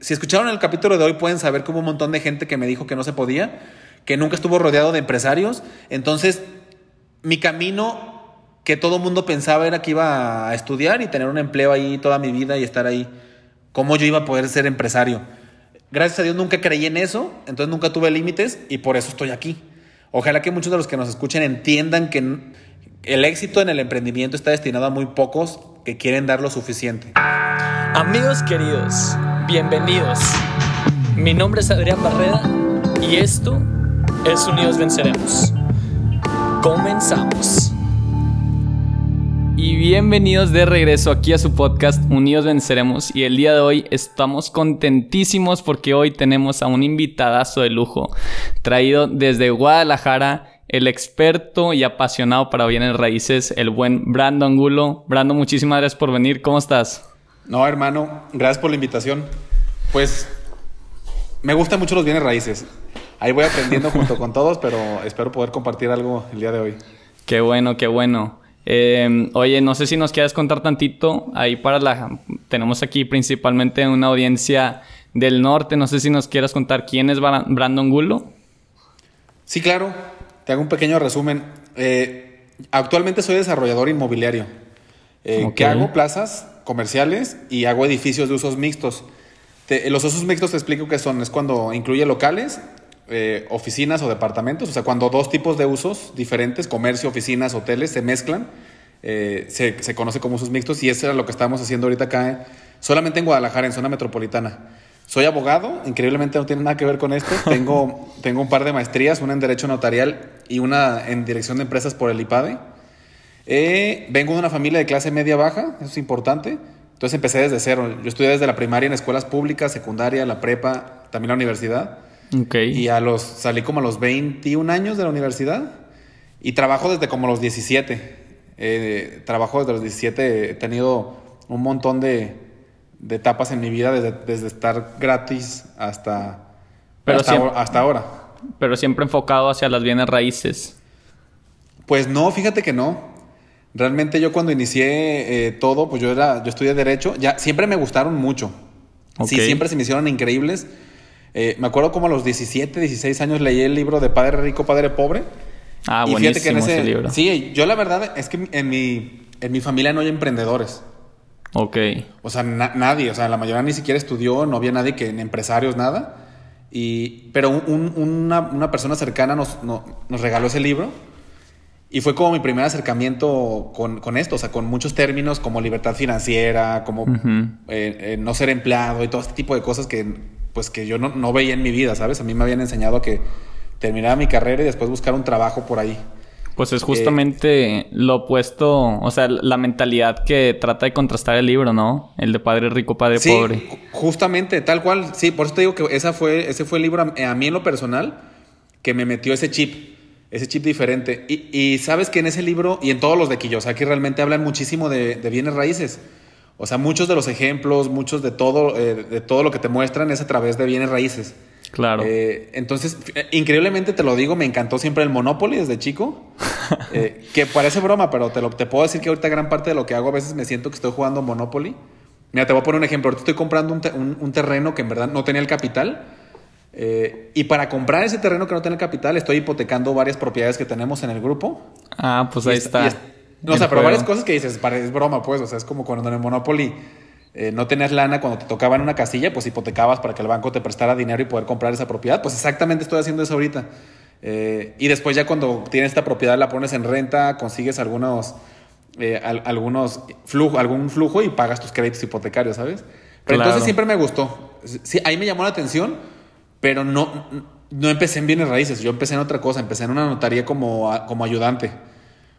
Si escucharon el capítulo de hoy pueden saber que hubo un montón de gente que me dijo que no se podía, que nunca estuvo rodeado de empresarios. Entonces, mi camino que todo mundo pensaba era que iba a estudiar y tener un empleo ahí toda mi vida y estar ahí. ¿Cómo yo iba a poder ser empresario? Gracias a Dios nunca creí en eso, entonces nunca tuve límites y por eso estoy aquí. Ojalá que muchos de los que nos escuchen entiendan que el éxito en el emprendimiento está destinado a muy pocos que quieren dar lo suficiente. Amigos queridos, bienvenidos. Mi nombre es Adrián Barreda y esto es Unidos Venceremos. Comenzamos. Y bienvenidos de regreso aquí a su podcast Unidos Venceremos. Y el día de hoy estamos contentísimos porque hoy tenemos a un invitadazo de lujo, traído desde Guadalajara, el experto y apasionado para bienes raíces, el buen Brandon Angulo. Brandon, muchísimas gracias por venir. ¿Cómo estás? No, hermano, gracias por la invitación. Pues me gustan mucho los bienes raíces. Ahí voy aprendiendo junto con todos, pero espero poder compartir algo el día de hoy. Qué bueno, qué bueno. Eh, oye, no sé si nos quieras contar tantito. Ahí para la. Tenemos aquí principalmente una audiencia del norte. No sé si nos quieras contar quién es Brandon Gulo. Sí, claro. Te hago un pequeño resumen. Eh, actualmente soy desarrollador inmobiliario. Eh, ¿Qué hago? Plazas comerciales y hago edificios de usos mixtos. los usos mixtos te explico qué son. Es cuando incluye locales, eh, oficinas o departamentos. O sea, cuando dos tipos de usos diferentes, comercio, oficinas, hoteles, se mezclan, eh, se, se, conoce como usos mixtos. Y eso era lo que estamos haciendo ahorita acá, solamente en Guadalajara, en zona metropolitana. Soy abogado, increíblemente no tiene nada que ver con esto. Tengo, tengo un par de maestrías, una en Derecho Notarial y una en Dirección de Empresas por el IPADE. Eh, vengo de una familia de clase media-baja, eso es importante. Entonces empecé desde cero. Yo estudié desde la primaria en escuelas públicas, secundaria, la prepa, también la universidad. Okay. Y a los, salí como a los 21 años de la universidad y trabajo desde como los 17. Eh, trabajo desde los 17, he tenido un montón de, de etapas en mi vida, desde, desde estar gratis hasta, Pero hasta, siempre, hasta ahora. Pero siempre enfocado hacia las bienes raíces. Pues no, fíjate que no. Realmente yo cuando inicié eh, todo, pues yo era, yo estudié derecho, ya siempre me gustaron mucho. Okay. Sí, siempre se me hicieron increíbles. Eh, me acuerdo como a los 17, 16 años leí el libro de Padre Rico, Padre Pobre. Ah, y buenísimo que en ese, ese, libro. Sí, yo la verdad es que en mi, en mi familia no hay emprendedores. Ok. O sea, na nadie, o sea, la mayoría ni siquiera estudió, no había nadie que en empresarios, nada. Y, pero un, una, una, persona cercana nos, no, nos regaló ese libro y fue como mi primer acercamiento con, con, esto, o sea, con muchos términos como libertad financiera, como uh -huh. eh, eh, no ser empleado y todo este tipo de cosas que, pues, que yo no, no, veía en mi vida, ¿sabes? A mí me habían enseñado que terminara mi carrera y después buscar un trabajo por ahí. Pues es justamente eh, lo opuesto, o sea, la mentalidad que trata de contrastar el libro, ¿no? El de padre rico, padre sí, pobre. Justamente, tal cual. Sí, por eso te digo que esa fue, ese fue el libro a, a mí en lo personal que me metió ese chip ese chip diferente. Y, y, sabes que en ese libro y en todos los de Kiyosaki realmente hablan muchísimo de, de bienes raíces. O sea, muchos de los ejemplos, muchos de todo, eh, de todo lo que te muestran es a través de bienes raíces. Claro. Eh, entonces, increíblemente te lo digo, me encantó siempre el Monopoly desde chico. eh, que parece broma, pero te, lo, te puedo decir que ahorita gran parte de lo que hago a veces me siento que estoy jugando Monopoly. Mira, te voy a poner un ejemplo. Ahorita estoy comprando un, te un, un terreno que en verdad no tenía el capital. Eh, y para comprar ese terreno que no tiene capital, estoy hipotecando varias propiedades que tenemos en el grupo. Ah, pues ahí está. Es, no, o sea, pero varias cosas que dices, es broma, pues. O sea, es como cuando en el Monopoly eh, no tenías lana, cuando te tocaba en una casilla, pues hipotecabas para que el banco te prestara dinero y poder comprar esa propiedad. Pues exactamente estoy haciendo eso ahorita. Eh, y después, ya cuando tienes esta propiedad, la pones en renta, consigues algunos, al, algunos flujo, algún flujo y pagas tus créditos hipotecarios, ¿sabes? Pero claro. entonces siempre me gustó. Sí, ahí me llamó la atención pero no, no empecé en bienes raíces, yo empecé en otra cosa, empecé en una notaría como, como ayudante,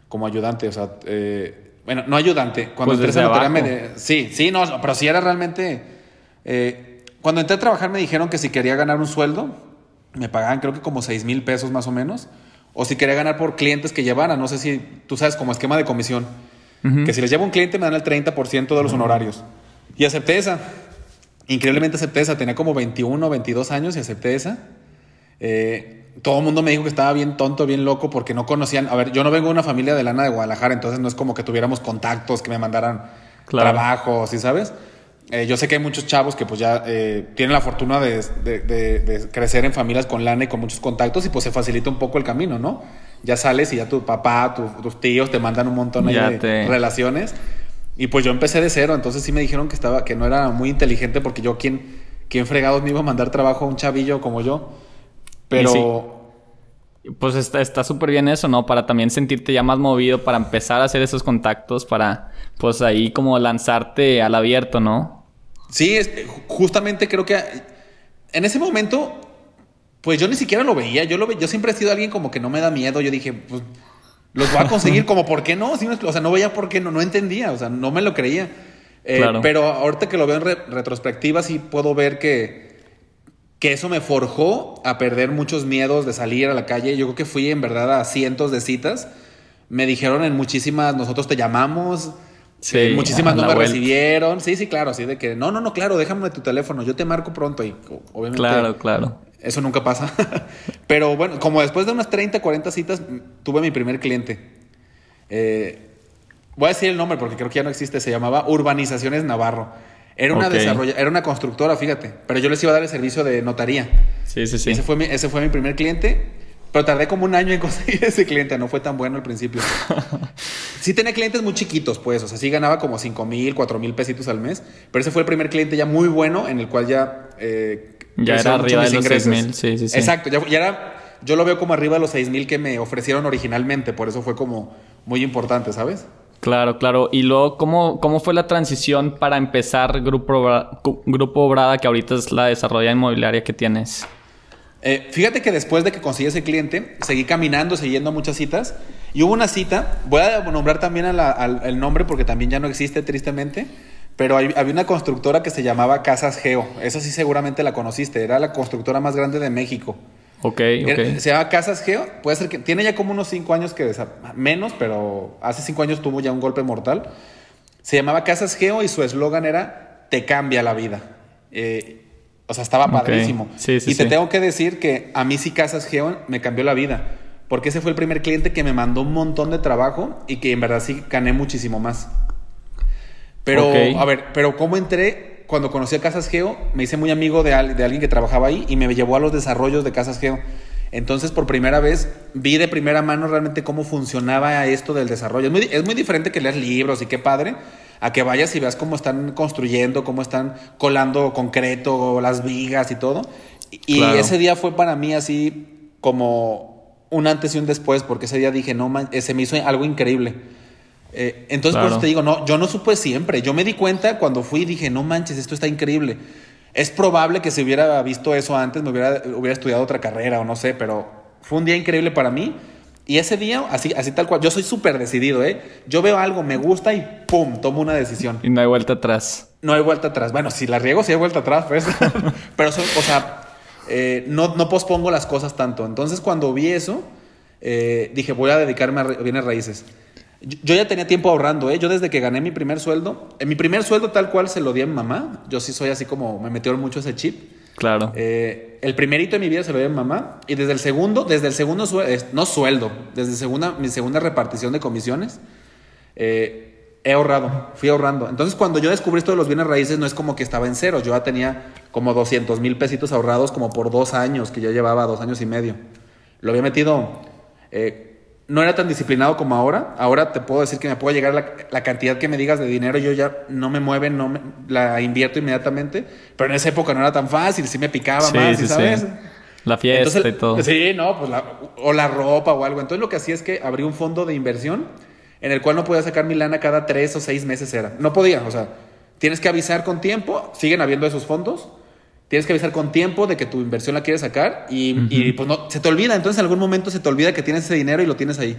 como ayudante, o sea, eh, bueno, no ayudante, cuando pues entré a notaría me... De, sí, sí, no, pero sí era realmente... Eh, cuando entré a trabajar me dijeron que si quería ganar un sueldo, me pagaban creo que como 6 mil pesos más o menos, o si quería ganar por clientes que llevara, no sé si tú sabes, como esquema de comisión, uh -huh. que si les llevo un cliente me dan el 30% de los uh -huh. honorarios. Y acepté esa. Increíblemente acepté esa, tenía como 21 o 22 años y acepté esa. Eh, todo el mundo me dijo que estaba bien tonto, bien loco, porque no conocían. A ver, yo no vengo de una familia de lana de Guadalajara, entonces no es como que tuviéramos contactos que me mandaran claro. trabajos, ¿sí sabes? Eh, yo sé que hay muchos chavos que pues ya eh, tienen la fortuna de, crecer en familias con lana y con muchos contactos y pues se facilita un poco el camino, ¿no? Ya sales y ya tu papá, tus tíos te mandan un montón de relaciones. Y pues yo empecé de cero, entonces sí me dijeron que estaba, que no era muy inteligente porque yo quién, quién fregados me iba a mandar trabajo a un chavillo como yo. Pero pues está súper bien eso, ¿no? Para también sentirte ya más movido, para empezar a hacer esos contactos, para pues ahí como lanzarte al abierto, ¿no? Sí, es, justamente creo que en ese momento, pues yo ni siquiera lo veía, yo, lo ve, yo siempre he sido alguien como que no me da miedo, yo dije, pues los voy a conseguir como, ¿por qué no? o sea, no veía por qué no, no entendía, o sea, no me lo creía. Eh, pero ahorita que lo veo en retrospectiva, sí puedo ver que que eso me forjó a perder muchos miedos de salir a la calle. Yo creo que fui en verdad a cientos de citas. Me dijeron en muchísimas, nosotros te llamamos. Sí, eh, muchísimas no me recibieron. Sí, sí, claro, así de que, no, no, no, claro, déjame tu teléfono, yo te marco pronto y obviamente... Claro, claro. Eso nunca pasa. Pero bueno, como después de unas 30, 40 citas, tuve mi primer cliente. Eh, voy a decir el nombre porque creo que ya no existe, se llamaba Urbanizaciones Navarro. Era una, era una constructora, fíjate. Pero yo les iba a dar el servicio de notaría. Sí, sí, sí. ese fue mi, ese fue mi primer cliente. Pero tardé como un año en conseguir ese cliente. No fue tan bueno al principio. sí tenía clientes muy chiquitos, pues. O sea, sí ganaba como 5 mil, 4 mil pesitos al mes. Pero ese fue el primer cliente ya muy bueno en el cual ya... Eh, ya era arriba de los 6 mil. Sí, sí, sí. Exacto. Ya, ya, era... Yo lo veo como arriba de los 6 mil que me ofrecieron originalmente. Por eso fue como muy importante, ¿sabes? Claro, claro. Y luego, ¿cómo, cómo fue la transición para empezar Grupo, Grupo Brada, que ahorita es la desarrolla inmobiliaria que tienes? Eh, fíjate que después de que conseguí ese cliente, seguí caminando, siguiendo muchas citas. Y hubo una cita, voy a nombrar también al, el nombre porque también ya no existe tristemente, pero había una constructora que se llamaba Casas Geo. Esa sí seguramente la conociste, era la constructora más grande de México. Ok, ok. Se llama Casas Geo. Puede ser que. Tiene ya como unos cinco años que. Menos, pero hace cinco años tuvo ya un golpe mortal. Se llamaba Casas Geo y su eslogan era: Te cambia la vida. Eh, o sea, estaba padrísimo. Sí, sí, y te tengo que decir que a mí sí Casas Geo me cambió la vida. Porque ese fue el primer cliente que me mandó un montón de trabajo y que en verdad sí gané muchísimo más. Pero, a ver, pero ¿cómo entré? cuando conocí a Casas Geo, me hice muy amigo de, de, alguien que trabajaba ahí y me llevó a los desarrollos de Casas Geo. Entonces, por primera vez, vi de primera mano realmente cómo funcionaba esto del desarrollo. Es muy, es muy diferente que leas libros y qué padre, a que vayas y veas cómo están construyendo, cómo están colando concreto, las vigas y todo. Y ese día fue para mí así como un antes y un después, porque ese día dije, no, man, se me hizo algo increíble. Eh, entonces, por eso te digo, no, yo no supe siempre. Yo me di cuenta cuando fui y dije, no manches, esto está increíble. Es probable que si hubiera visto eso antes, me hubiera, hubiera estudiado otra carrera o no sé, pero fue un día increíble para mí. Y ese día, así, así tal cual, yo soy súper decidido, ¿eh? Yo veo algo, me gusta y ¡pum! tomo una decisión. Y no hay vuelta atrás. No hay vuelta atrás. Bueno, si la riego, sí hay vuelta atrás, pues. pero, o sea, eh, no, no pospongo las cosas tanto. Entonces, cuando vi eso, eh, dije, voy a dedicarme a bienes raíces. Yo ya tenía tiempo ahorrando, ¿eh? Yo desde que gané mi primer sueldo, en mi primer sueldo tal cual se lo di a mi mamá. Yo sí soy así como, me metió mucho ese chip. Claro. Eh, el primerito de mi vida se lo di a mi mamá. Y desde el segundo, desde el segundo sueldo, no sueldo, desde segunda, mi segunda repartición de comisiones, eh, he ahorrado, fui ahorrando. Entonces cuando yo descubrí esto de los bienes raíces, no es como que estaba en cero. Yo ya tenía como 200 mil pesitos ahorrados como por dos años, que ya llevaba dos años y medio. Lo había metido... Eh, no era tan disciplinado como ahora. Ahora te puedo decir que me puede llegar la, cantidad que me digas de dinero, yo ya no me mueve, no me, la invierto inmediatamente. Pero en esa época no era tan fácil, sí me picaba más, ¿sabes? La fiesta y todo. Sí, no, pues la, o la ropa o algo. Entonces lo que hacía es que abrí un fondo de inversión en el cual no podía sacar mi lana cada tres o seis meses era. No podía, o sea, tienes que avisar con tiempo, siguen habiendo esos fondos tienes que avisar con tiempo de que tu inversión la quieres sacar y, pues no, se te olvida. Entonces en algún momento se te olvida que tienes ese dinero y lo tienes ahí.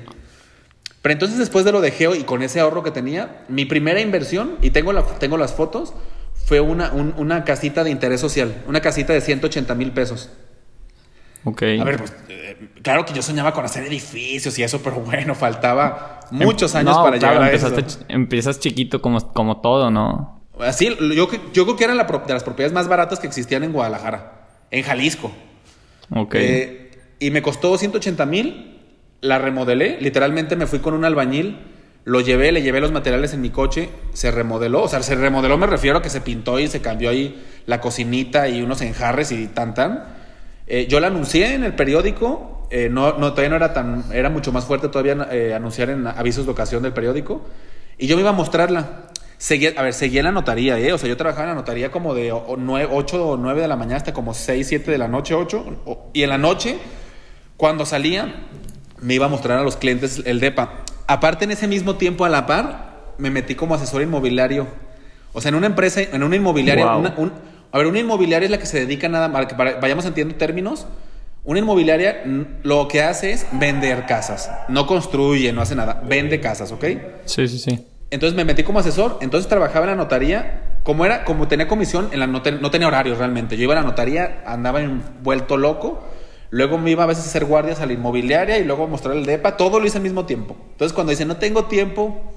Pero entonces después de lo de Geo y con ese ahorro que tenía, mi primera inversión, y tengo, la, tengo las fotos, fue una, una casita de interés social, una casita de 180 mil pesos. Ok. A ver, pues eh, claro que yo soñaba con hacer edificios y eso, pero bueno, faltaba muchos años para llegar a eso. Empiezas chiquito como, como todo, ¿no? Así, yo, yo creo que eran la, de las propiedades más baratas que existían en Guadalajara, en Jalisco. Ok. Eh, y me costó 180 mil, la remodelé, literalmente me fui con un albañil, Lo llevé, le llevé los materiales en mi coche, se remodeló, o sea, se remodeló me refiero a que se pintó y se cambió ahí la cocinita y unos enjarres y tan tan. Eh, yo la anuncié en el periódico, eh, no, no, todavía no era tan, era mucho más fuerte todavía anunciar en avisos de ocasión del periódico, y yo me iba a mostrarla. Seguía, a ver, seguía en la notaría, ¿eh? O sea, yo trabajaba en la notaría como de 8 o 9 de la mañana hasta como 6, 7 de la noche, 8. Y en la noche, cuando salía, me iba a mostrar a los clientes el DEPA. Aparte, en ese mismo tiempo, a la par, me metí como asesor inmobiliario. O sea, en una empresa, en una inmobiliaria. a ver, una inmobiliaria es la que se dedica nada más, que vayamos entendiendo términos. Una inmobiliaria lo que hace es vender casas. No construye, no hace nada. Vende casas, ¿ok? Sí, sí, sí. Entonces me metí como asesor, entonces trabajaba en la notaría, como era, como tenía comisión, en la no, tenía horarios realmente. Yo iba a la notaría, andaba envuelto loco, luego me iba a veces a hacer guardias a la inmobiliaria y luego a mostrar el DEPA, todo lo hice al mismo tiempo. Entonces cuando dice no tengo tiempo...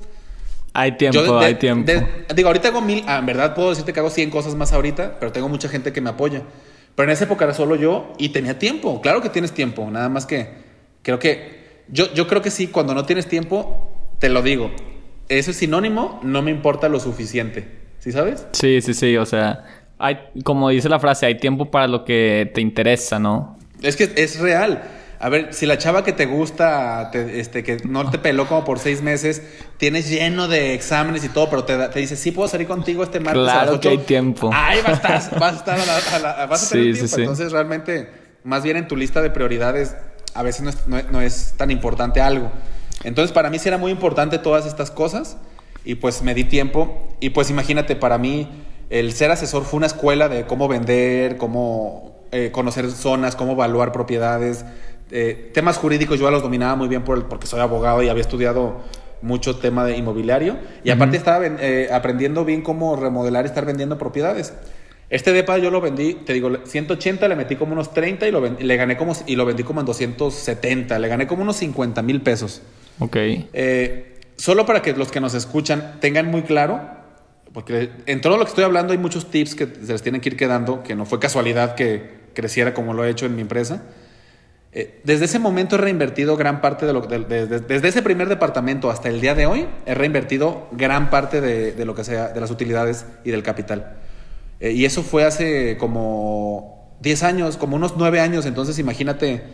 Hay tiempo, hay tiempo. digo, ahorita hago mil, ah, en verdad puedo decirte que hago 100 cosas más ahorita, pero tengo mucha gente que me apoya. Pero en esa época era solo yo y tenía tiempo. Claro que tienes tiempo, nada más que creo que yo, yo creo que sí, cuando no tienes tiempo, te lo digo, ese sinónimo, no me importa lo suficiente. ¿Sí sabes? Sí, sí, sí. O sea, hay, como dice la frase, hay tiempo para lo que te interesa, ¿no? Es que es real. A ver, si la chava que te gusta, este, que no te peló como por seis meses, tienes lleno de exámenes y todo, pero te, te dice, sí puedo salir contigo este martes claro que hay tiempo. Ahí vas a estar, vas a, estar a la, vas a tener tiempo. Entonces, realmente, más bien en tu lista de prioridades, a veces no es tan importante algo. Entonces para mí sí era muy importante todas estas cosas y pues me di tiempo y pues imagínate, para mí el ser asesor fue una escuela de cómo vender, cómo eh, conocer zonas, cómo evaluar propiedades, eh, temas jurídicos yo ya los dominaba muy bien por porque soy abogado y había estudiado mucho tema de inmobiliario y aparte estaba eh, aprendiendo bien cómo remodelar y estar vendiendo propiedades. Este depa yo lo vendí, te digo, 180, le metí como unos 30 y lo le gané como y lo vendí como en 270, le gané como unos 50 mil pesos. Ok. Eh, solo para que los que nos escuchan tengan muy claro, porque en todo lo que estoy hablando hay muchos tips que se les tienen que ir quedando, que no fue casualidad que creciera como lo he hecho en mi empresa. Eh, desde ese momento he reinvertido gran parte de lo que... desde ese primer departamento hasta el día de hoy, he reinvertido gran parte de, lo que sea, de las utilidades y del capital. Eh, y eso fue hace como 10 años, como unos 9 años, entonces imagínate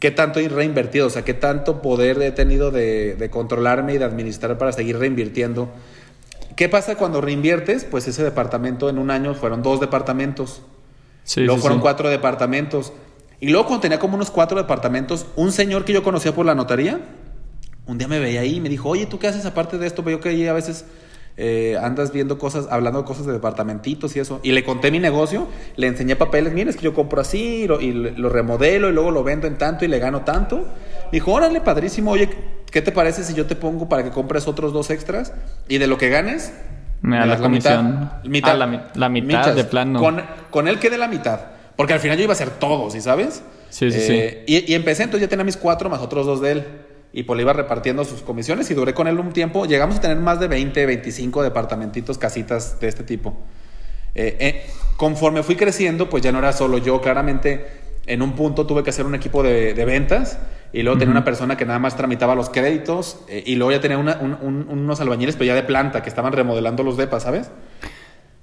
qué tanto he reinvertido, o sea, qué tanto poder he tenido de, controlarme y de administrar para seguir reinvirtiendo. ¿Qué pasa cuando reinviertes? Pues ese departamento en un año fueron dos departamentos. Sí, luego fueron cuatro departamentos. Y luego cuando tenía como unos cuatro departamentos, un señor que yo conocía por la notaría, un día me veía ahí y me dijo, oye, ¿tú qué haces aparte de esto? Yo que a veces eh, andas viendo cosas, hablando de cosas de departamentitos y eso. Y le conté mi negocio, le enseñé papeles, mira, es que yo compro así y lo, remodelo y luego lo vendo en tanto y le gano tanto. Dijo, órale, padrísimo, oye, ¿qué te parece si yo te pongo para que compres otros dos extras? Y de lo que ganes, me da la comisión. Mitad, ah, la, mitad de plano. Con, con él quedé la mitad. Porque al final yo iba a hacer todo, ¿sí sabes? Sí, sí, sí. Eh, y, y empecé, entonces ya tenía mis cuatro más otros dos de él y pues le iba repartiendo sus comisiones y duré con él un tiempo. Llegamos a tener más de 20, 25 departamentitos, casitas de este tipo. Eh, eh, conforme fui creciendo, pues ya no era solo yo, claramente en un punto tuve que hacer un equipo de, ventas y luego tenía una persona que nada más tramitaba los créditos eh, y luego ya tenía unos albañiles, pero ya de planta, que estaban remodelando los depas, ¿sabes?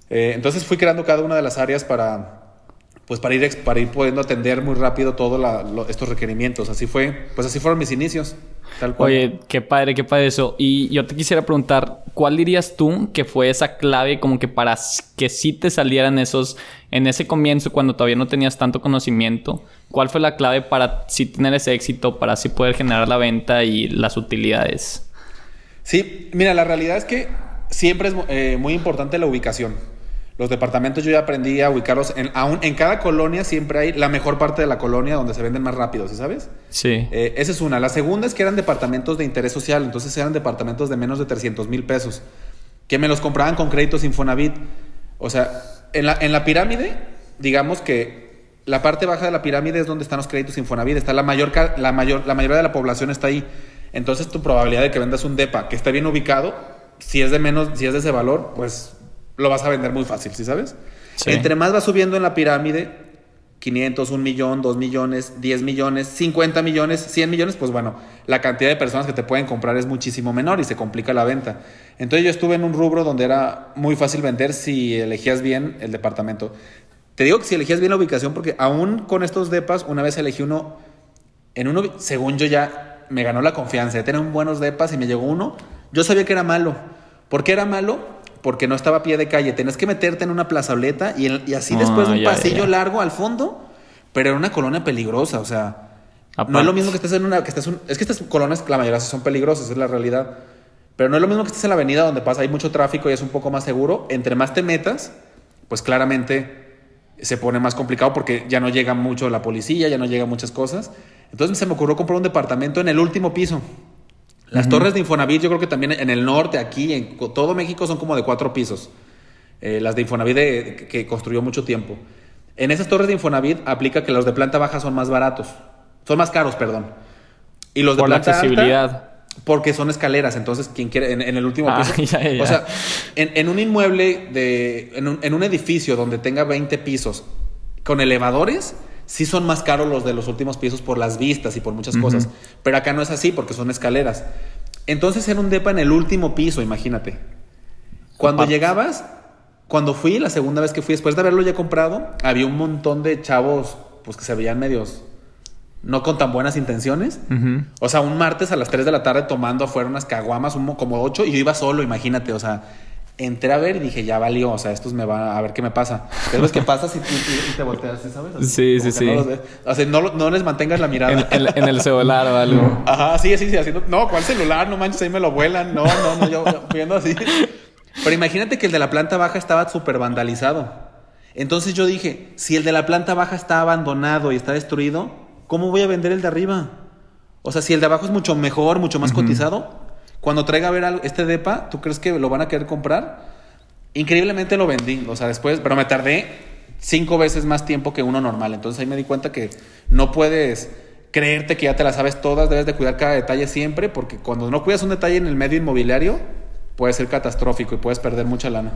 entonces fui creando cada una de las áreas para, pues para ir, para ir pudiendo atender muy rápido todos estos requerimientos. Así fue, pues así fueron mis inicios. Oye, qué padre, qué padre eso. Y yo te quisiera preguntar, ¿cuál dirías tú que fue esa clave como que para que sí te salieran esos, en ese comienzo cuando todavía no tenías tanto conocimiento? ¿Cuál fue la clave para sí tener ese éxito, para sí poder generar la venta y las utilidades? Sí, mira, la realidad es que siempre es eh, muy importante la ubicación. Los departamentos yo ya aprendí a ubicarlos. En, aún, en cada colonia siempre hay la mejor parte de la colonia donde se venden más rápido, ¿sí sabes? Sí. Eh, esa es una. La segunda es que eran departamentos de interés social, entonces eran departamentos de menos de 300 mil pesos, que me los compraban con créditos Infonavit. O sea, en la, en la pirámide, digamos que la parte baja de la pirámide es donde están los créditos Infonavit. Está la, mayor, la, mayor, la mayoría de la población está ahí. Entonces tu probabilidad de que vendas un DEPA que esté bien ubicado, si es de menos, si es de ese valor, pues lo vas a vender muy fácil, ¿sí sabes? Entre más vas subiendo en la pirámide, 500, 1 millón, 2 millones, 10 millones, 50 millones, 100 millones, pues bueno, la cantidad de personas que te pueden comprar es muchísimo menor y se complica la venta. Entonces yo estuve en un rubro donde era muy fácil vender si elegías bien el departamento. Te digo que si elegías bien la ubicación, porque aún con estos depas, una vez elegí uno, en uno, según yo ya me ganó la confianza de tener un buenos depas y me llegó uno, yo sabía que era malo. ¿Por qué era malo? Porque no estaba a pie de calle. Tenías que meterte en una plazoleta y, y así ah, después de un pasillo largo al fondo, pero era una colonia peligrosa, o sea, no es lo mismo que estés en una, que estés es que estas colonias, la mayoría son peligrosas, es la realidad. Pero no es lo mismo que estés en la avenida donde pasa, hay mucho tráfico y es un poco más seguro. Entre más te metas, pues claramente se pone más complicado porque ya no llega mucho la policía, ya no llega muchas cosas. Entonces se me ocurrió comprar un departamento en el último piso. Las torres de Infonavit, yo creo que también en el norte, aquí, en todo México, son como de cuatro pisos. Eh, las de Infonavit que construyó mucho tiempo. En esas torres de Infonavit aplica que los de planta baja son más baratos. Son más caros, perdón. Y los de planta la accesibilidad. Porque son escaleras, entonces quien quiere, en, el último ah, piso. O sea, en, un inmueble, de, en un, edificio donde tenga 20 pisos con elevadores, sí son más caros los de los últimos pisos por las vistas y por muchas cosas. Pero acá no es así porque son escaleras. Entonces era un depa en el último piso, imagínate. Cuando llegabas, cuando fui, la segunda vez que fui, después de haberlo ya comprado, había un montón de chavos pues que se veían medios no con tan buenas intenciones. O sea, un martes a las 3 de la tarde tomando afuera unas caguamas, como 8, y yo iba solo, imagínate, o sea, entré a ver y dije, ya valió, o sea, estos me va a ver qué me pasa. ¿Qué es que pasa si, te volteas, ¿sabes? sí, sí, sí. No o sea, no, les mantengas la mirada. En, el celular o algo. Ajá, sí, sí, sí, haciendo, no, ¿cuál celular? No manches, ahí me lo vuelan. No, no, no, yo viendo así. Pero imagínate que el de la planta baja estaba súper vandalizado. Entonces yo dije, si el de la planta baja está abandonado y está destruido, ¿cómo voy a vender el de arriba? O sea, si el de abajo es mucho mejor, mucho más cotizado, cuando traiga a ver este depa, ¿tú crees que lo van a querer comprar? Increíblemente lo vendí, o sea, después, pero me tardé cinco veces más tiempo que uno normal. Entonces ahí me di cuenta que no puedes creerte que ya te la sabes todas, debes de cuidar cada detalle siempre, porque cuando no cuidas un detalle en el medio inmobiliario, puede ser catastrófico y puedes perder mucha lana.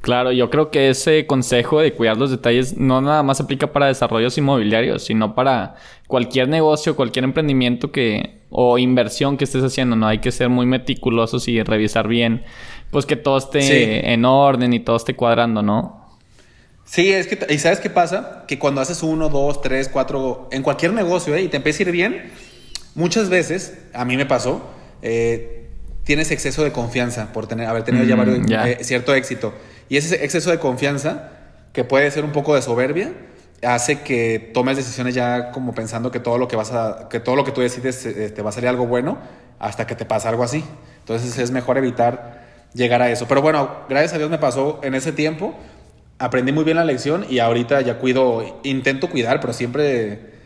Claro, yo creo que ese consejo de cuidar los detalles no nada más aplica para desarrollos inmobiliarios, sino para cualquier negocio, cualquier emprendimiento que o inversión que estés haciendo, ¿no? Hay que ser muy meticulosos y revisar bien, pues que todo esté en orden y todo esté cuadrando, ¿no? Sí, es que, ¿y sabes qué pasa? Que cuando haces uno, dos, tres, cuatro, en cualquier negocio, ¿eh? Y te empieza a ir bien, muchas veces, a mí me pasó, eh, tienes exceso de confianza por tener, haber tenido ya mm, varios, eh, cierto éxito. Y ese exceso de confianza, que puede ser un poco de soberbia, hace que tomes decisiones ya como pensando que todo lo que vas a, que todo lo que tú decides eh, te va a salir algo bueno hasta que te pasa algo así. Entonces es mejor evitar llegar a eso. Pero bueno, gracias a Dios me pasó en ese tiempo. Aprendí muy bien la lección y ahorita ya cuido, intento cuidar, pero siempre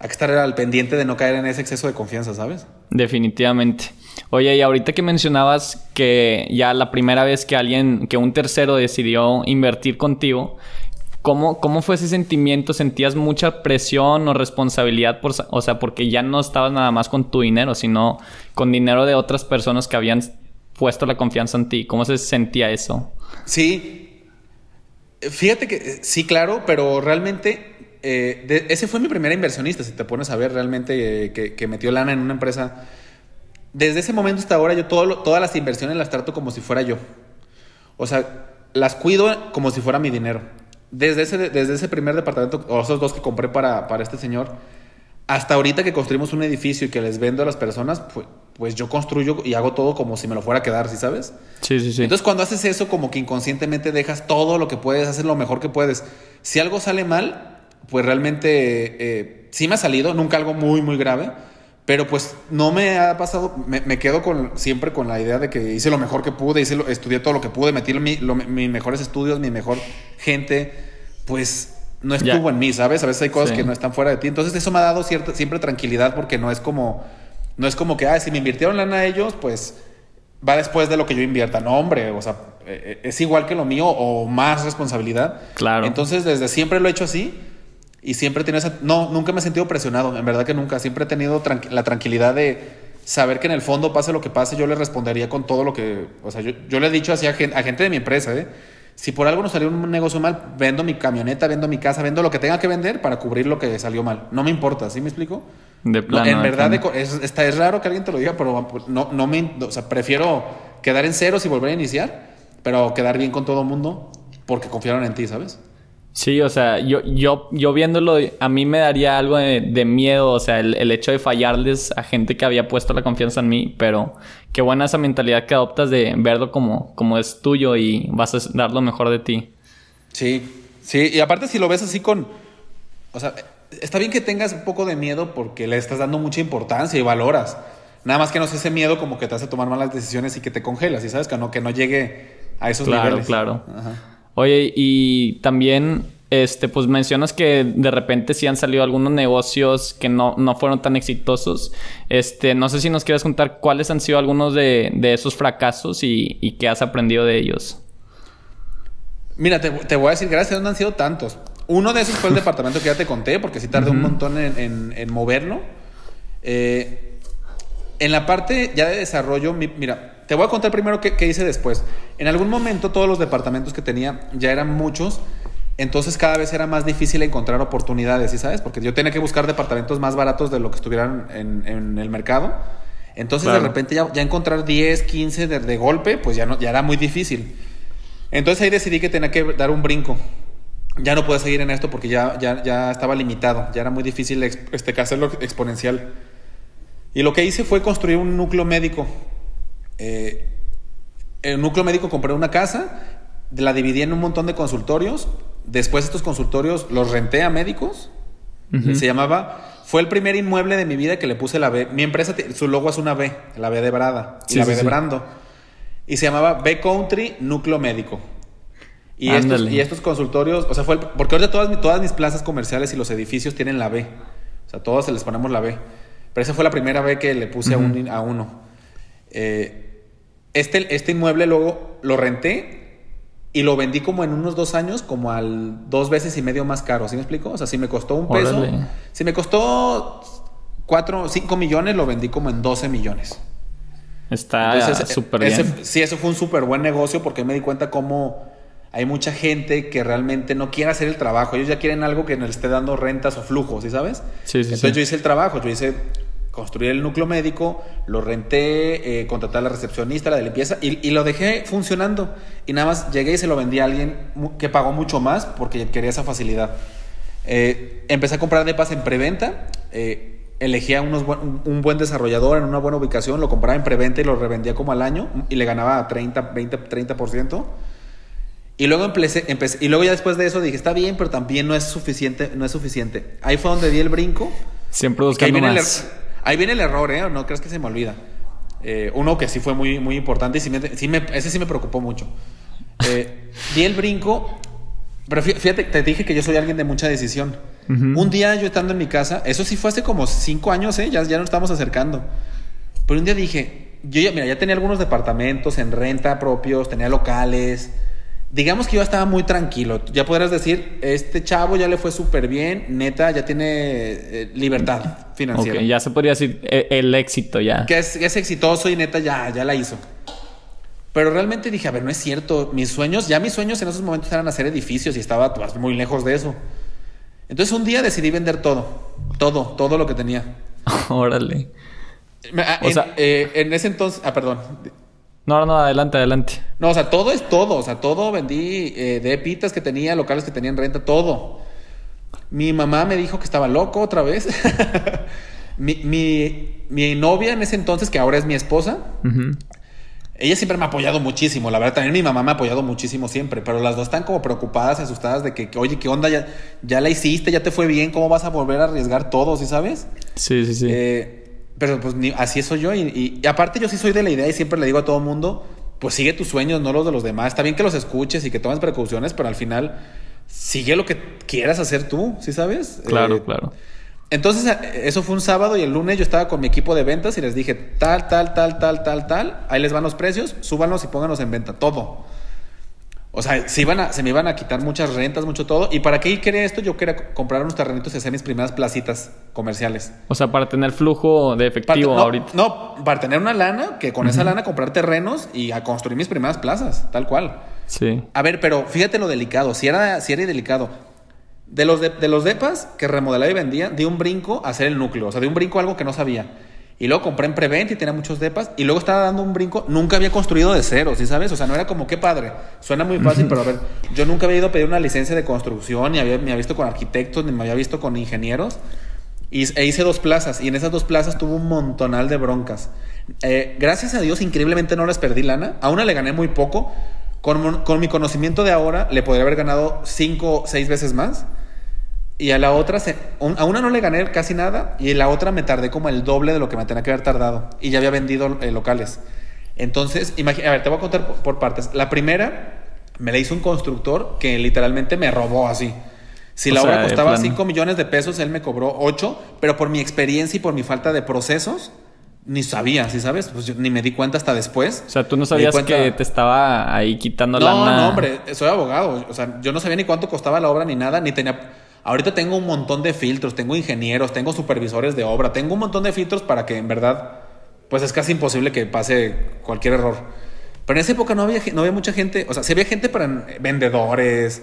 hay que estar al pendiente de no caer en ese exceso de confianza, ¿sabes? Definitivamente. Oye, y ahorita que mencionabas que ya la primera vez que alguien, que un tercero decidió invertir contigo, ¿cómo, cómo fue ese sentimiento? ¿Sentías mucha presión o responsabilidad? Por, o sea, porque ya no estabas nada más con tu dinero, sino con dinero de otras personas que habían puesto la confianza en ti. ¿Cómo se sentía eso? Sí. Fíjate que sí, claro, pero realmente eh, ese fue mi primera inversionista, si te pones a ver realmente eh, que, metió lana en una empresa desde ese momento hasta ahora yo todas las inversiones las trato como si fuera yo. O sea, las cuido como si fuera mi dinero. Desde ese, desde ese primer departamento, o esos dos que compré para, para este señor, hasta ahorita que construimos un edificio y que les vendo a las personas, pues, pues yo construyo y hago todo como si me lo fuera a quedar, ¿sí sabes? Sí, sí, sí. Entonces cuando haces eso, como que inconscientemente dejas todo lo que puedes, haces lo mejor que puedes. Si algo sale mal, pues realmente eh, sí me ha salido, nunca algo muy, muy grave pero pues no me ha pasado, me, quedo con, siempre con la idea de que hice lo mejor que pude, hice estudié todo lo que pude, metí mis mejores estudios, mi mejor gente, pues no estuvo en mí, ¿sabes? A veces hay cosas que no están fuera de ti. Entonces eso me ha dado cierta, siempre tranquilidad porque no es como, no es como que, ah, si me invirtieron lana a ellos, pues va después de lo que yo invierta. No, hombre, o sea, e, e, es igual que lo mío o más responsabilidad. Claro. Entonces desde siempre lo he hecho así y siempre tiene esa... No, nunca me he sentido presionado, en verdad que nunca. Siempre he tenido la tranquilidad de saber que en el fondo, pase lo que pase, yo le respondería con todo lo que... O sea, yo, le he dicho así a gente, de mi empresa, ¿eh? Si por algo nos salió un negocio mal, vendo mi camioneta, vendo mi casa, vendo lo que tenga que vender para cubrir lo que salió mal. No me importa, ¿sí me explico? De plano. en verdad, es, está, es raro que alguien te lo diga, pero no, no me. O sea, prefiero quedar en ceros y volver a iniciar, pero quedar bien con todo el mundo porque confiaron en ti, ¿sabes? Sí, o sea, yo, yo, yo viéndolo, a mí me daría algo de, miedo, o sea, el, hecho de fallarles a gente que había puesto la confianza en mí, pero qué buena esa mentalidad que adoptas de verlo como, como es tuyo y vas a dar lo mejor de ti. Sí, sí, y aparte si lo ves así con, o sea, está bien que tengas un poco de miedo porque le estás dando mucha importancia y valoras. Nada más que no sé ese miedo como que te hace tomar malas decisiones y que te congelas, y sabes que no, que no llegue a esos niveles. Claro, claro. Oye, y también, este, pues mencionas que de repente sí han salido algunos negocios que no, no fueron tan exitosos. Este, no sé si nos quieres contar cuáles han sido algunos de, esos fracasos y, y, qué has aprendido de ellos. Mira, te, voy a decir, gracias no han sido tantos. Uno de esos fue el departamento que ya te conté, porque sí tardé un montón en, moverlo. Eh, en la parte ya de desarrollo, mira, te voy a contar primero qué, hice después. En algún momento todos los departamentos que tenía ya eran muchos, entonces cada vez era más difícil encontrar oportunidades, ¿sí sabes? Porque yo tenía que buscar departamentos más baratos de lo que estuvieran en, el mercado. Entonces de repente ya, encontrar 10, 15 de, golpe, pues ya, no, ya era muy difícil. Entonces ahí decidí que tenía que dar un brinco. Ya no puedo seguir en esto porque ya, ya, ya estaba limitado, ya era muy difícil este, hacerlo exponencial. Y lo que hice fue construir un núcleo médico eh, el núcleo médico compré una casa, la dividí en un montón de consultorios. Después estos consultorios los renté a médicos. Se llamaba... Fue el primer inmueble de mi vida que le puse la B. Mi empresa, su logo es una B, la B de Brada, y la B de Brando. Y se llamaba B Country Núcleo Médico. Y estos, y estos, consultorios, o sea, fue porque ahorita todas, todas mis plazas comerciales y los edificios tienen la B. O sea, todos se les ponemos la B. Pero esa fue la primera B que le puse a, un, a uno. Eh, este, este inmueble luego lo renté y lo vendí como en unos dos años, como al dos veces y medio más caro. ¿Sí me explico? O sea, si me costó un peso, si me costó cuatro, cinco millones, lo vendí como en 12 millones. Está súper bien. sí, eso fue un súper buen negocio porque me di cuenta cómo hay mucha gente que realmente no quiere hacer el trabajo. Ellos ya quieren algo que les esté dando rentas o flujos, ¿sí sabes? Sí, sí, Entonces yo hice el trabajo, yo hice construir el núcleo médico, lo renté, eh, contraté a la recepcionista, la de limpieza y, lo dejé funcionando. Y nada más llegué y se lo vendí a alguien que pagó mucho más porque quería esa facilidad. Eh, empecé a comprar depas en preventa. Eh, elegía unos un buen desarrollador en una buena ubicación, lo compraba en preventa y lo revendía como al año y le ganaba 30, 20, 30%. Y luego empecé, empecé, y luego ya después de eso dije, está bien, pero también no es suficiente, no es suficiente. Ahí fue donde di el brinco. Siempre buscando más. Ahí viene el error, ¿eh? No crees que se me olvida. Eh, uno que sí fue muy, muy importante y sí ese sí me preocupó mucho. Eh, di el brinco, pero fíjate, te dije que yo soy alguien de mucha decisión. Un día yo estando en mi casa, eso sí fue hace como cinco años, ¿eh? Ya, ya nos estamos acercando. Pero un día dije, yo ya, mira, ya tenía algunos departamentos en renta propios, tenía locales, digamos que yo estaba muy tranquilo. Ya podrás decir, este chavo ya le fue súper bien, neta, ya tiene eh, libertad financiera. Ok, ya se podría decir eh, el, éxito ya. Que es, es, exitoso y neta ya, ya la hizo. Pero realmente dije, a ver, no es cierto. Mis sueños, ya mis sueños en esos momentos eran hacer edificios y estaba pues, muy lejos de eso. Entonces un día decidí vender todo. Todo, todo lo que tenía. Órale. Ah, o sea, eh, en ese entonces, ah, perdón. No, no, adelante, adelante. No, o sea, todo es todo. O sea, todo vendí eh, de pitas que tenía, locales que tenían renta, todo. Mi mamá me dijo que estaba loco otra vez. mi, mi, novia en ese entonces, que ahora es mi esposa, ella siempre me ha apoyado muchísimo. La verdad, también mi mamá me ha apoyado muchísimo siempre. Pero las dos están como preocupadas, asustadas de que, oye, ¿qué onda? Ya, ya la hiciste, ya te fue bien, ¿cómo vas a volver a arriesgar todo, ¿sí sabes? Sí, sí, sí. Eh, pero pues así soy yo. Y, aparte yo sí soy de la idea y siempre le digo a todo mundo, pues sigue tus sueños, no los de los demás. Está bien que los escuches y que tomes precauciones, pero al final sigue lo que quieras hacer tú, ¿sí sabes? Claro, eh, claro. Entonces, eso fue un sábado y el lunes yo estaba con mi equipo de ventas y les dije, tal, tal, tal, tal, tal, tal, ahí les van los precios, súbanlos y pónganlos en venta, todo. O sea, se, iban a, se me iban a quitar muchas rentas, mucho todo. ¿Y para qué quería esto? Yo quería comprar unos terrenitos y hacer mis primeras placitas comerciales. O sea, para tener flujo de efectivo ahorita. No, para tener una lana, que con esa lana comprar terrenos y a construir mis primeras plazas, tal cual. Sí. A ver, pero fíjate lo delicado. Si era, si era delicado. De los, de, los depas que remodelaba y vendía, di un brinco a hacer el núcleo. O sea, de un brinco a algo que no sabía. Y luego compré en preventa y tenía muchos depas. Y luego estaba dando un brinco. Nunca había construido de cero, ¿sí sabes? O sea, no era como qué padre. Suena muy fácil, pero a ver, yo nunca había ido a pedir una licencia de construcción, ni había, me había visto con arquitectos, ni me había visto con ingenieros. Y, e hice dos plazas. Y en esas dos plazas tuve un montonal de broncas. Eh, gracias a Dios, increíblemente no las perdí lana. A una le gané muy poco. Con, con mi conocimiento de ahora, le podría haber ganado cinco o seis veces más. Y a la otra, se, a una no le gané casi nada y a la otra me tardé como el doble de lo que me tenía que haber tardado. Y ya había vendido eh, locales. Entonces, a ver, te voy a contar por, partes. La primera me la hizo un constructor que literalmente me robó así. Si la obra costaba 5 millones de pesos, él me cobró 8, pero por mi experiencia y por mi falta de procesos, ni sabía, ¿sí sabes? Pues yo ni me di cuenta hasta después. O sea, tú no sabías que te estaba ahí quitando la No, no, hombre, soy abogado. O sea, yo no sabía ni cuánto costaba la obra ni nada, ni tenía Ahorita tengo un montón de filtros, tengo ingenieros, tengo supervisores de obra, tengo un montón de filtros para que en verdad, pues es casi imposible que pase cualquier error. Pero en esa época no había, no había mucha gente, o sea, sí había gente para vendedores,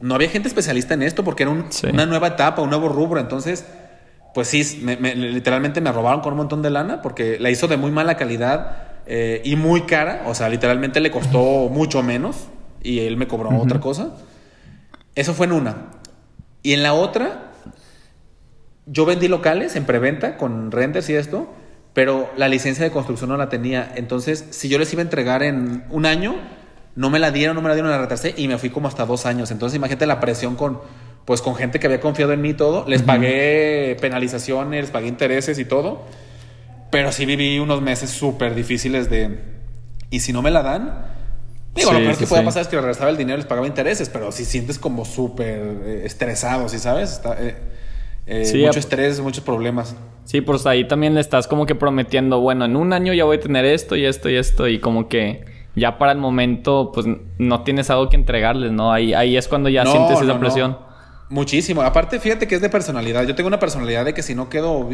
no había gente especialista en esto porque era una nueva etapa, un nuevo rubro. Entonces, pues sí, literalmente me robaron con un montón de lana porque la hizo de muy mala calidad eh, y muy cara. O sea, literalmente le costó mucho menos y él me cobró otra cosa. Eso fue en una. Y en la otra, yo vendí locales en preventa con renders y esto, pero la licencia de construcción no la tenía. Entonces, si yo les iba a entregar en un año, no me la dieron, no me la dieron, la retrasé y me fui como hasta dos años. Entonces, imagínate la presión con, pues, con gente que había confiado en mí y todo. Les pagué penalizaciones, les pagué intereses y todo. Pero sí viví unos meses súper difíciles de... Y si no me la dan, Digo, lo peor que puede pasar es que le regresaba el dinero y les pagaba intereses, pero si sientes como súper eh, estresado, ¿sí sabes? Está, eh, eh, mucho estrés, muchos problemas. Sí, pues ahí también le estás como que prometiendo, bueno, en un año ya voy a tener esto y esto y esto, y como que ya para el momento, pues no tienes algo que entregarles, ¿no? Ahí, ahí es cuando ya sientes esa presión. Muchísimo. Aparte, fíjate que es de personalidad. Yo tengo una personalidad de que si no quedo.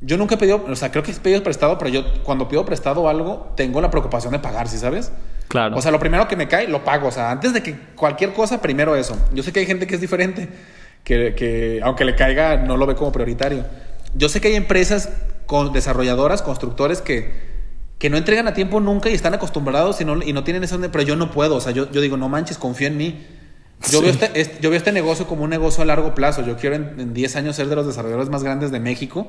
Yo nunca he pedido, o sea, creo que he pedido prestado, pero yo cuando pido prestado algo, tengo la preocupación de pagar, ¿sí sabes? Claro. O sea, lo primero que me cae, lo pago. O sea, antes de que cualquier cosa, primero eso. Yo sé que hay gente que es diferente, que, que aunque le caiga, no lo ve como prioritario. Yo sé que hay empresas con desarrolladoras, constructores que, que no entregan a tiempo nunca y están acostumbrados y no, y no tienen eso, pero yo no puedo. O sea, yo, yo digo, no manches, confío en mí. Yo, veo este, yo veo este negocio como un negocio a largo plazo. Yo quiero en, en 10 años ser de los desarrolladores más grandes de México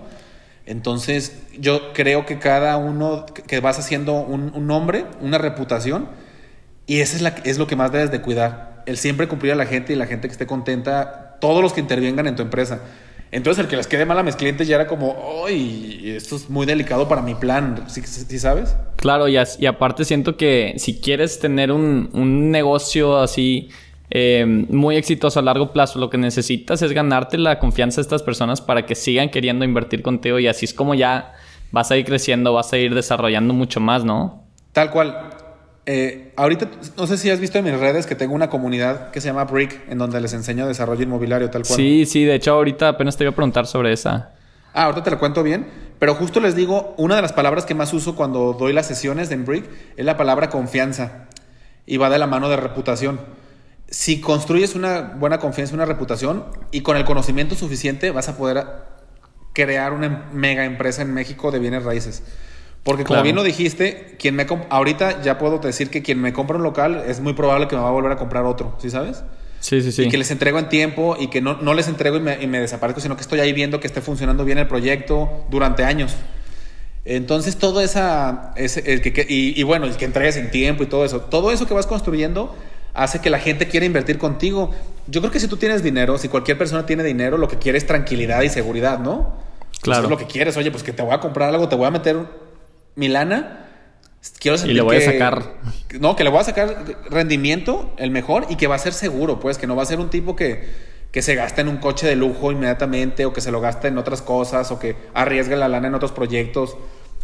entonces, yo creo que cada uno que vas haciendo un, nombre, una reputación, y eso es, es lo que más debes de cuidar. El siempre cumplir a la gente y la gente que esté contenta, todos los que intervengan en tu empresa. Entonces, el que les quede mal a mis clientes ya era como, ¡ay! Esto es muy delicado para mi plan, ¿sí, sabes? Claro, y, y, aparte siento que si quieres tener un, un negocio así eh, muy exitoso a largo plazo, lo que necesitas es ganarte la confianza de estas personas para que sigan queriendo invertir contigo y así es como ya vas a ir creciendo, vas a ir desarrollando mucho más, ¿no? Tal cual. Eh, ahorita, no sé si has visto en mis redes que tengo una comunidad que se llama Brick, en donde les enseño desarrollo inmobiliario, tal cual. Sí, sí, de hecho ahorita apenas te iba a preguntar sobre esa. Ah, ahorita te la cuento bien, pero justo les digo, una de las palabras que más uso cuando doy las sesiones de Brick es la palabra confianza y va de la mano de reputación si construyes una buena confianza, una reputación y con el conocimiento suficiente vas a poder crear una mega empresa en México de bienes raíces. Porque como bien lo dijiste, quien me ahorita ya puedo decir que quien me compra un local es muy probable que me va a volver a comprar otro, ¿sí sabes? Sí, sí, sí. Y que les entrego en tiempo y que no, no les entrego y me, y me, desaparezco, sino que estoy ahí viendo que esté funcionando bien el proyecto durante años. Entonces, todo esa... Ese, que, y, y, bueno, el que entregues en tiempo y todo eso. Todo eso que vas construyendo hace que la gente quiera invertir contigo. Yo creo que si tú tienes dinero, si cualquier persona tiene dinero, lo que quiere es tranquilidad y seguridad, ¿no? Claro. Eso es lo que quieres. Oye, pues que te voy a comprar algo, te voy a meter mi lana. Quiero sentir y le voy a sacar. No, que le voy a sacar rendimiento, el mejor, y que va a ser seguro, pues, que no va a ser un tipo que, que se gasta en un coche de lujo inmediatamente, o que se lo gasta en otras cosas, o que arriesga la lana en otros proyectos.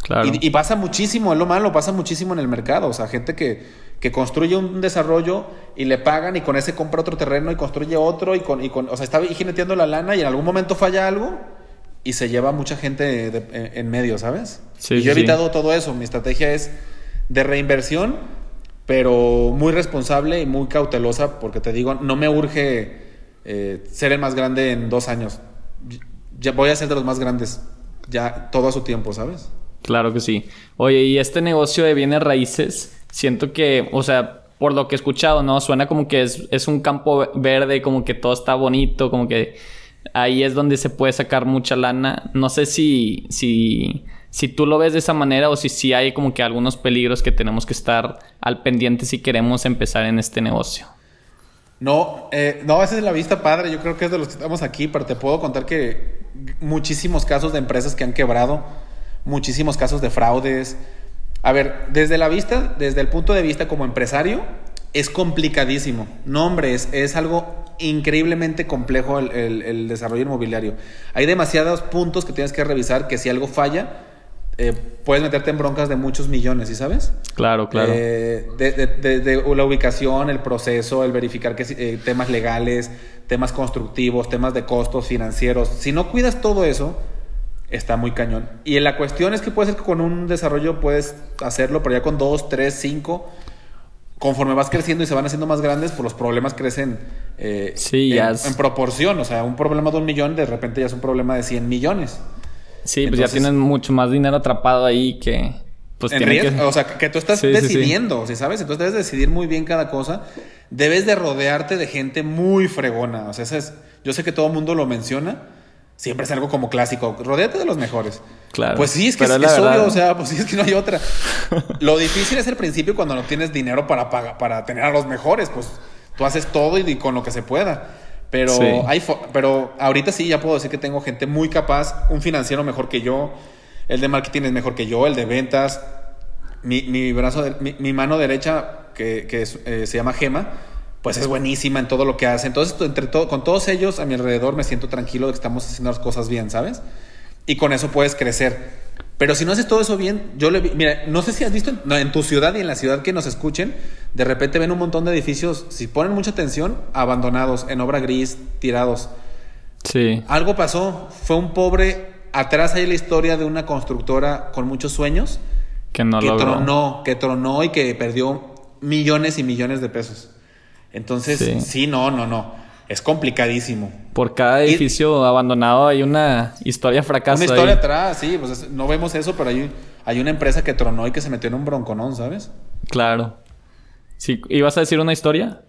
Claro. Y, y pasa muchísimo, es lo malo, pasa muchísimo en el mercado. O sea, gente que, que construye un desarrollo y le pagan y con ese compra otro terreno y construye otro y con, y con o sea, está jineteando la lana y en algún momento falla algo y se lleva mucha gente en medio, ¿sabes? Sí, y yo he evitado todo eso. Mi estrategia es de reinversión, pero muy responsable y muy cautelosa porque te digo, no me urge eh, ser el más grande en dos años. Ya voy a ser de los más grandes ya todo a su tiempo, ¿sabes? Claro que sí. Oye, y este negocio de bienes raíces, siento que, o sea, por lo que he escuchado, ¿no? Suena como que es, es un campo verde, como que todo está bonito, como que ahí es donde se puede sacar mucha lana. No sé si, si si tú lo ves de esa manera o si sí hay como que algunos peligros que tenemos que estar al pendiente si queremos empezar en este negocio. No, eh, no, esa es la vista padre. Yo creo que es de los que estamos aquí, pero te puedo contar que muchísimos casos de empresas que han quebrado, muchísimos casos de fraudes. A ver, desde la vista, desde el punto de vista como empresario, es complicadísimo. No, hombre, es, es algo increíblemente complejo el, el desarrollo inmobiliario. Hay demasiados puntos que tienes que revisar que si algo falla, eh, puedes meterte en broncas de muchos millones, ¿sí sabes? Claro, claro. Eh, de, la ubicación, el proceso, el verificar que eh, temas legales, temas constructivos, temas de costos financieros. Si no cuidas todo eso, está muy cañón. Y la cuestión es que puede ser que con un desarrollo puedes hacerlo, pero ya con dos, tres, cinco, conforme vas creciendo y se van haciendo más grandes, pues los problemas crecen sí, en, en proporción. O sea, un problema de un millón de repente ya es un problema de 100 millones. Sí, pues ya tienen mucho más dinero atrapado ahí que... Pues que... O sea, que tú estás decidiendo, sí, ¿sabes? Entonces debes decidir muy bien cada cosa. Debes de rodearte de gente muy fregona. O sea, es... yo sé que todo el mundo lo menciona. Siempre es algo como clásico. Rodéate de los mejores. Claro. Pues sí, es que es, obvio. O sea, pues sí, es que no hay otra. lo difícil es el principio cuando no tienes dinero para, pagar, para tener a los mejores. Pues tú haces todo y con lo que se pueda. Pero, hay pero ahorita sí ya puedo decir que tengo gente muy capaz, un financiero mejor que yo, el de marketing es mejor que yo, el de ventas, mi, mi brazo, mi, mano derecha, que, que eh, se llama Gema, pues es buenísima en todo lo que hace. Entonces, entre todo, con todos ellos a mi alrededor me siento tranquilo de que estamos haciendo las cosas bien, ¿sabes? Y con eso puedes crecer. Pero si no haces todo eso bien, yo le mira, no sé si has visto en, tu ciudad y en la ciudad que nos escuchen, de repente ven un montón de edificios, si ponen mucha atención, abandonados, en obra gris, tirados. Sí. Algo pasó, fue un pobre, atrás hay la historia de una constructora con muchos sueños que no que tronó, que tronó y que perdió millones y millones de pesos. Entonces, sí no, no, no es complicadísimo. Por cada edificio abandonado hay una historia fracaso. Una historia atrás, sí, pues no vemos eso, pero hay, hay una empresa que tronó y que se metió en un bronconón, ¿sabes? Claro. Sí, ¿Ibas a decir una historia?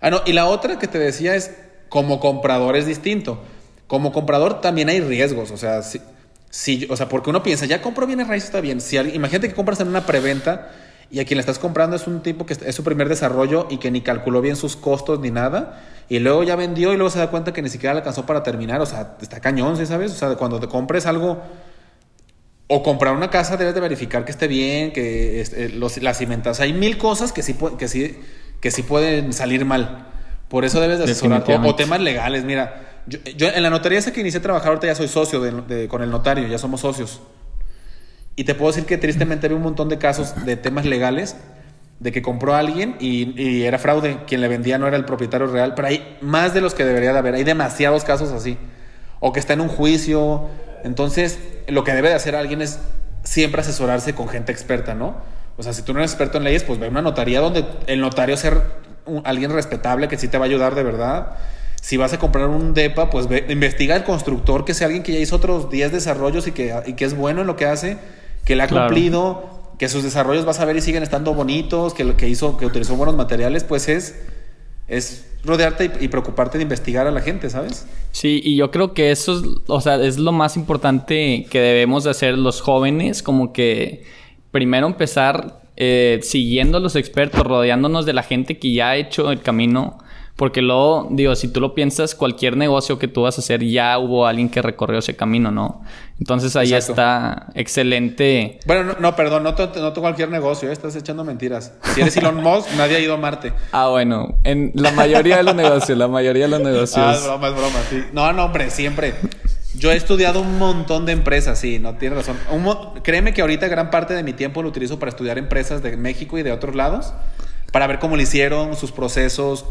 Ah, no, y la otra que te decía es, como comprador es distinto. Como comprador también hay riesgos, o sea, si, si o sea, porque uno piensa, ya compro bienes raíces, está bien. Si, imagínate que compras en una preventa y a quien le estás comprando es un tipo que es su primer desarrollo y que ni calculó bien sus costos ni nada. Y luego ya vendió y luego se da cuenta que ni siquiera le alcanzó para terminar. O sea, está cañón, ¿sí sabes? O sea, cuando te compres algo o comprar una casa debes de verificar que esté bien, que este, los, las cimentas. Hay mil cosas que sí, que, sí, que sí pueden salir mal. Por eso debes de asesorar. O, temas legales. Mira, yo, en la notaría esa que inicié a trabajar ahorita ya soy socio con el notario, ya somos socios. Y te puedo decir que tristemente había un montón de casos de temas legales de que compró a alguien y, era fraude. Quien le vendía no era el propietario real, pero hay más de los que debería de haber. Hay demasiados casos así. O que está en un juicio. Entonces, lo que debe de hacer alguien es siempre asesorarse con gente experta, ¿no? O sea, si tú no eres experto en leyes, pues ve una notaría donde el notario sea alguien respetable que sí te va a ayudar de verdad. Si vas a comprar un DEPA, pues ve, investiga al constructor, que sea alguien que ya hizo otros 10 desarrollos y que, y que es bueno en lo que hace que le ha cumplido, que sus desarrollos vas a ver y siguen estando bonitos, que, que hizo, que utilizó buenos materiales, pues es, es rodearte y, preocuparte de investigar a la gente, ¿sabes? Sí, y yo creo que eso es, o sea, es lo más importante que debemos de hacer los jóvenes, como que primero empezar eh, siguiendo a los expertos, rodeándonos de la gente que ya ha hecho el camino porque luego, digo, si tú lo piensas, cualquier negocio que tú vas a hacer, ya hubo alguien que recorrió ese camino, ¿no? Entonces ahí está excelente. Bueno, no, perdón, no, no, cualquier negocio, ¿eh? estás echando mentiras. Si eres Elon Musk, nadie ha ido a Marte. Ah, bueno, en la mayoría de los negocios, la mayoría de los negocios. Ah, es broma, es broma, sí. No, no, hombre, siempre. Yo he estudiado un montón de empresas, sí, no tienes razón. créeme que ahorita gran parte de mi tiempo lo utilizo para estudiar empresas de México y de otros lados, para ver cómo lo hicieron, sus procesos,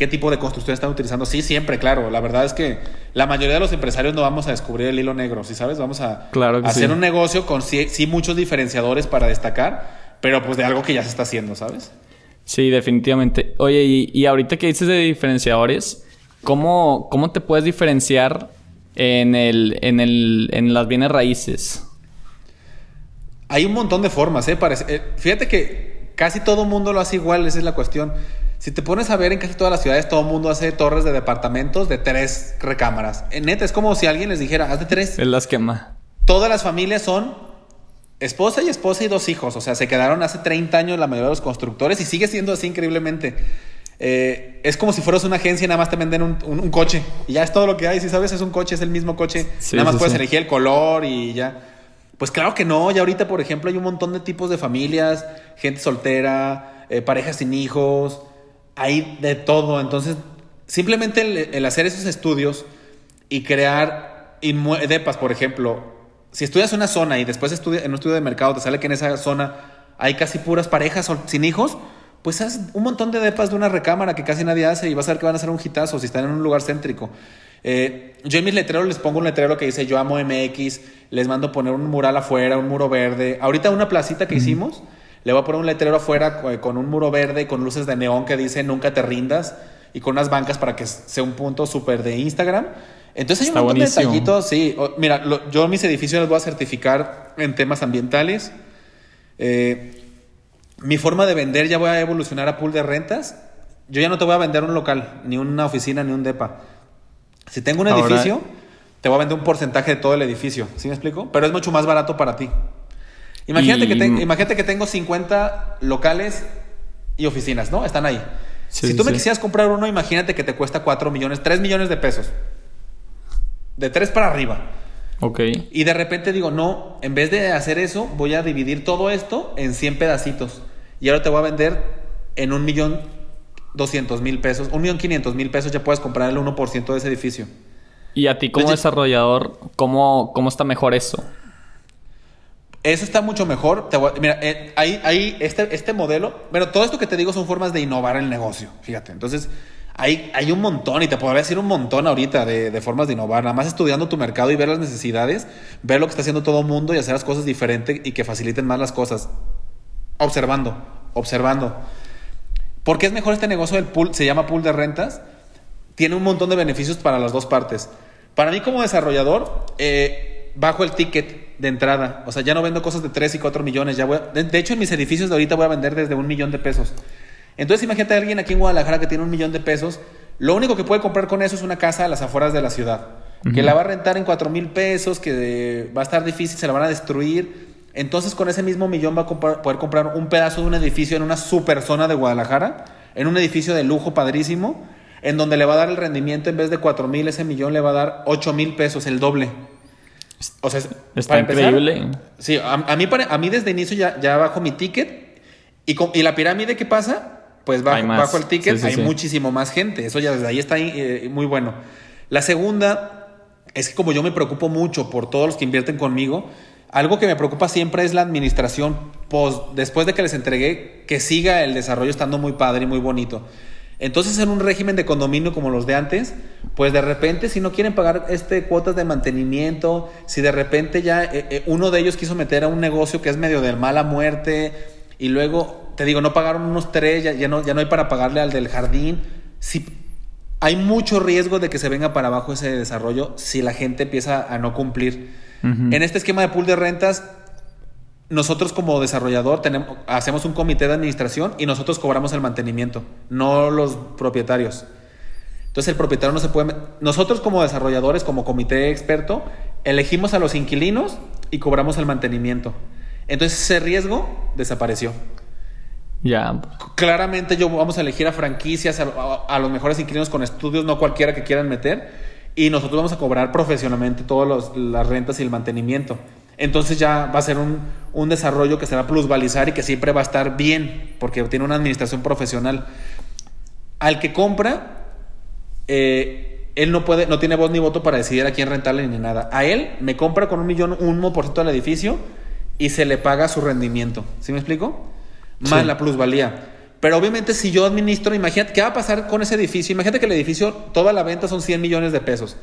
qué tipo de construcción están utilizando. Sí, siempre, claro. La verdad es que la mayoría de los empresarios no vamos a descubrir el hilo negro, ¿sí sabes? Vamos a hacer un negocio con sí, muchos diferenciadores para destacar, pero pues de algo que ya se está haciendo, ¿sabes? Sí, definitivamente. Oye, y, ahorita que dices de diferenciadores, ¿cómo, cómo te puedes diferenciar en, el, en, el, en las bienes raíces? Hay un montón de formas, ¿eh? ¿eh? Fíjate que casi todo mundo lo hace igual, esa es la cuestión. Si te pones a ver en casi todas las ciudades, todo el mundo hace torres de departamentos de tres recámaras. En neta, es como si alguien les dijera, haz de tres. Él las quema. Todas las familias son esposa y esposa y dos hijos. O sea, se quedaron hace 30 años la mayoría de los constructores y sigue siendo así increíblemente. Eh, es como si fueras una agencia y nada más te venden un, coche. Y ya es todo lo que hay. Si sabes, es un coche, es el mismo coche. nada más puedes elegir el color y ya. Pues claro que no. Ya ahorita, por ejemplo, hay un montón de tipos de familias, gente soltera, eh, parejas sin hijos. Hay de todo. Entonces, simplemente el, hacer esos estudios y crear depas, por ejemplo, si estudias una zona y después estudia, en un estudio de mercado te sale que en esa zona hay casi puras parejas sin hijos, pues haz un montón de depas de una recámara que casi nadie hace y vas a ver que van a ser un hitazo si están en un lugar céntrico. Eh, yo en mis letreros les pongo un letrero que dice yo amo MX, les mando poner un mural afuera, un muro verde. Ahorita una placita que hicimos, le voy a poner un letrero afuera con un muro verde, con luces de neón que dice nunca te rindas y con unas bancas para que sea un punto súper de Instagram. Entonces hay un montón de detallitos, sí. mira, yo mis edificios los voy a certificar en temas ambientales. Eh, mi forma de vender ya voy a evolucionar a pool de rentas. Yo ya no te voy a vender un local, ni una oficina, ni un depa. Si tengo un edificio, te voy a vender un porcentaje de todo el edificio. ¿Sí me explico? Pero es mucho más barato para ti. Imagínate, que, imagínate que tengo 50 locales y oficinas, ¿no? Están ahí. si tú me quisieras comprar uno, imagínate que te cuesta 4 millones, 3 millones de pesos de tres para arriba. Ok. Y de repente digo, no, en vez de hacer eso, voy a dividir todo esto en 100 pedacitos. Y ahora te voy a vender en un millón doscientos mil pesos, un millón quinientos mil pesos, ya puedes comprar el 1% de ese edificio. Y a ti como desarrollador, ¿cómo, ¿cómo está mejor eso? Eso está mucho mejor. mira, eh, ahí, este, este modelo, bueno, todo esto que te digo son formas de innovar el negocio, fíjate. Entonces, hay, hay un montón, y te podría decir un montón ahorita de, formas de innovar. Nada más estudiando tu mercado y ver las necesidades, ver lo que está haciendo todo el mundo y hacer las cosas diferentes y que faciliten más las cosas. Observando, observando. ¿Por qué es mejor este negocio del pool? Se llama pool de rentas. Tiene un montón de beneficios para las dos partes. Para mí como desarrollador, eh, bajo el ticket de entrada. O sea, ya no vendo cosas de 3 y 4 millones. Ya de, de, hecho, en mis edificios de ahorita voy a vender desde un millón de pesos. Entonces imagínate a alguien aquí en Guadalajara que tiene un millón de pesos, lo único que puede comprar con eso es una casa a las afueras de la ciudad, que la va a rentar en cuatro mil pesos, que va a estar difícil, se la van a destruir. Entonces con ese mismo millón va a poder comprar un pedazo de un edificio en una super zona de Guadalajara, en un edificio de lujo padrísimo, en donde le va a dar el rendimiento en vez de cuatro mil, ese millón le va a dar ocho mil pesos, el doble. O sea, está increíble. sí, a, mí, a mí desde inicio ya, ya bajo mi ticket y, y la pirámide, ¿qué pasa? pues bajo, el ticket hay muchísimo más gente. Eso ya desde ahí está eh, muy bueno. La segunda es que como yo me preocupo mucho por todos los que invierten conmigo, algo que me preocupa siempre es la administración, después de que les entregué, que siga el desarrollo estando muy padre y muy bonito. Entonces, en un régimen de condominio como los de antes, pues de repente, si no quieren pagar este cuotas de mantenimiento, si de repente ya eh, eh, uno de ellos quiso meter a un negocio que es medio de mala muerte, y luego te digo, no pagaron unos tres, ya, no, ya no hay para pagarle al del jardín. Si, hay mucho riesgo de que se venga para abajo ese desarrollo si la gente empieza a no cumplir. En este esquema de pool de rentas, nosotros como desarrollador tenemos, hacemos un comité de administración y nosotros cobramos el mantenimiento, no los propietarios. Entonces el propietario no se puede... Nosotros como desarrolladores, como comité experto, elegimos a los inquilinos y cobramos el mantenimiento. Entonces ese riesgo desapareció. Ya. Claramente yo vamos a elegir a franquicias, a, los mejores inquilinos con estudios, no cualquiera que quieran meter. Y nosotros vamos a cobrar profesionalmente todas las rentas y el mantenimiento. Entonces ya va a ser un, desarrollo que se va a plusvalizar y que siempre va a estar bien, porque tiene una administración profesional. Al que compra, eh, él no puede, no tiene voz ni voto para decidir a quién rentarle ni nada. A él me compra con un millón, un por ciento del edificio y se le paga su rendimiento. ¿Sí me explico? más la plusvalía. Pero obviamente si yo administro, imagínate, ¿qué va a pasar con ese edificio? Imagínate que el edificio, toda la venta son 100 millones de pesos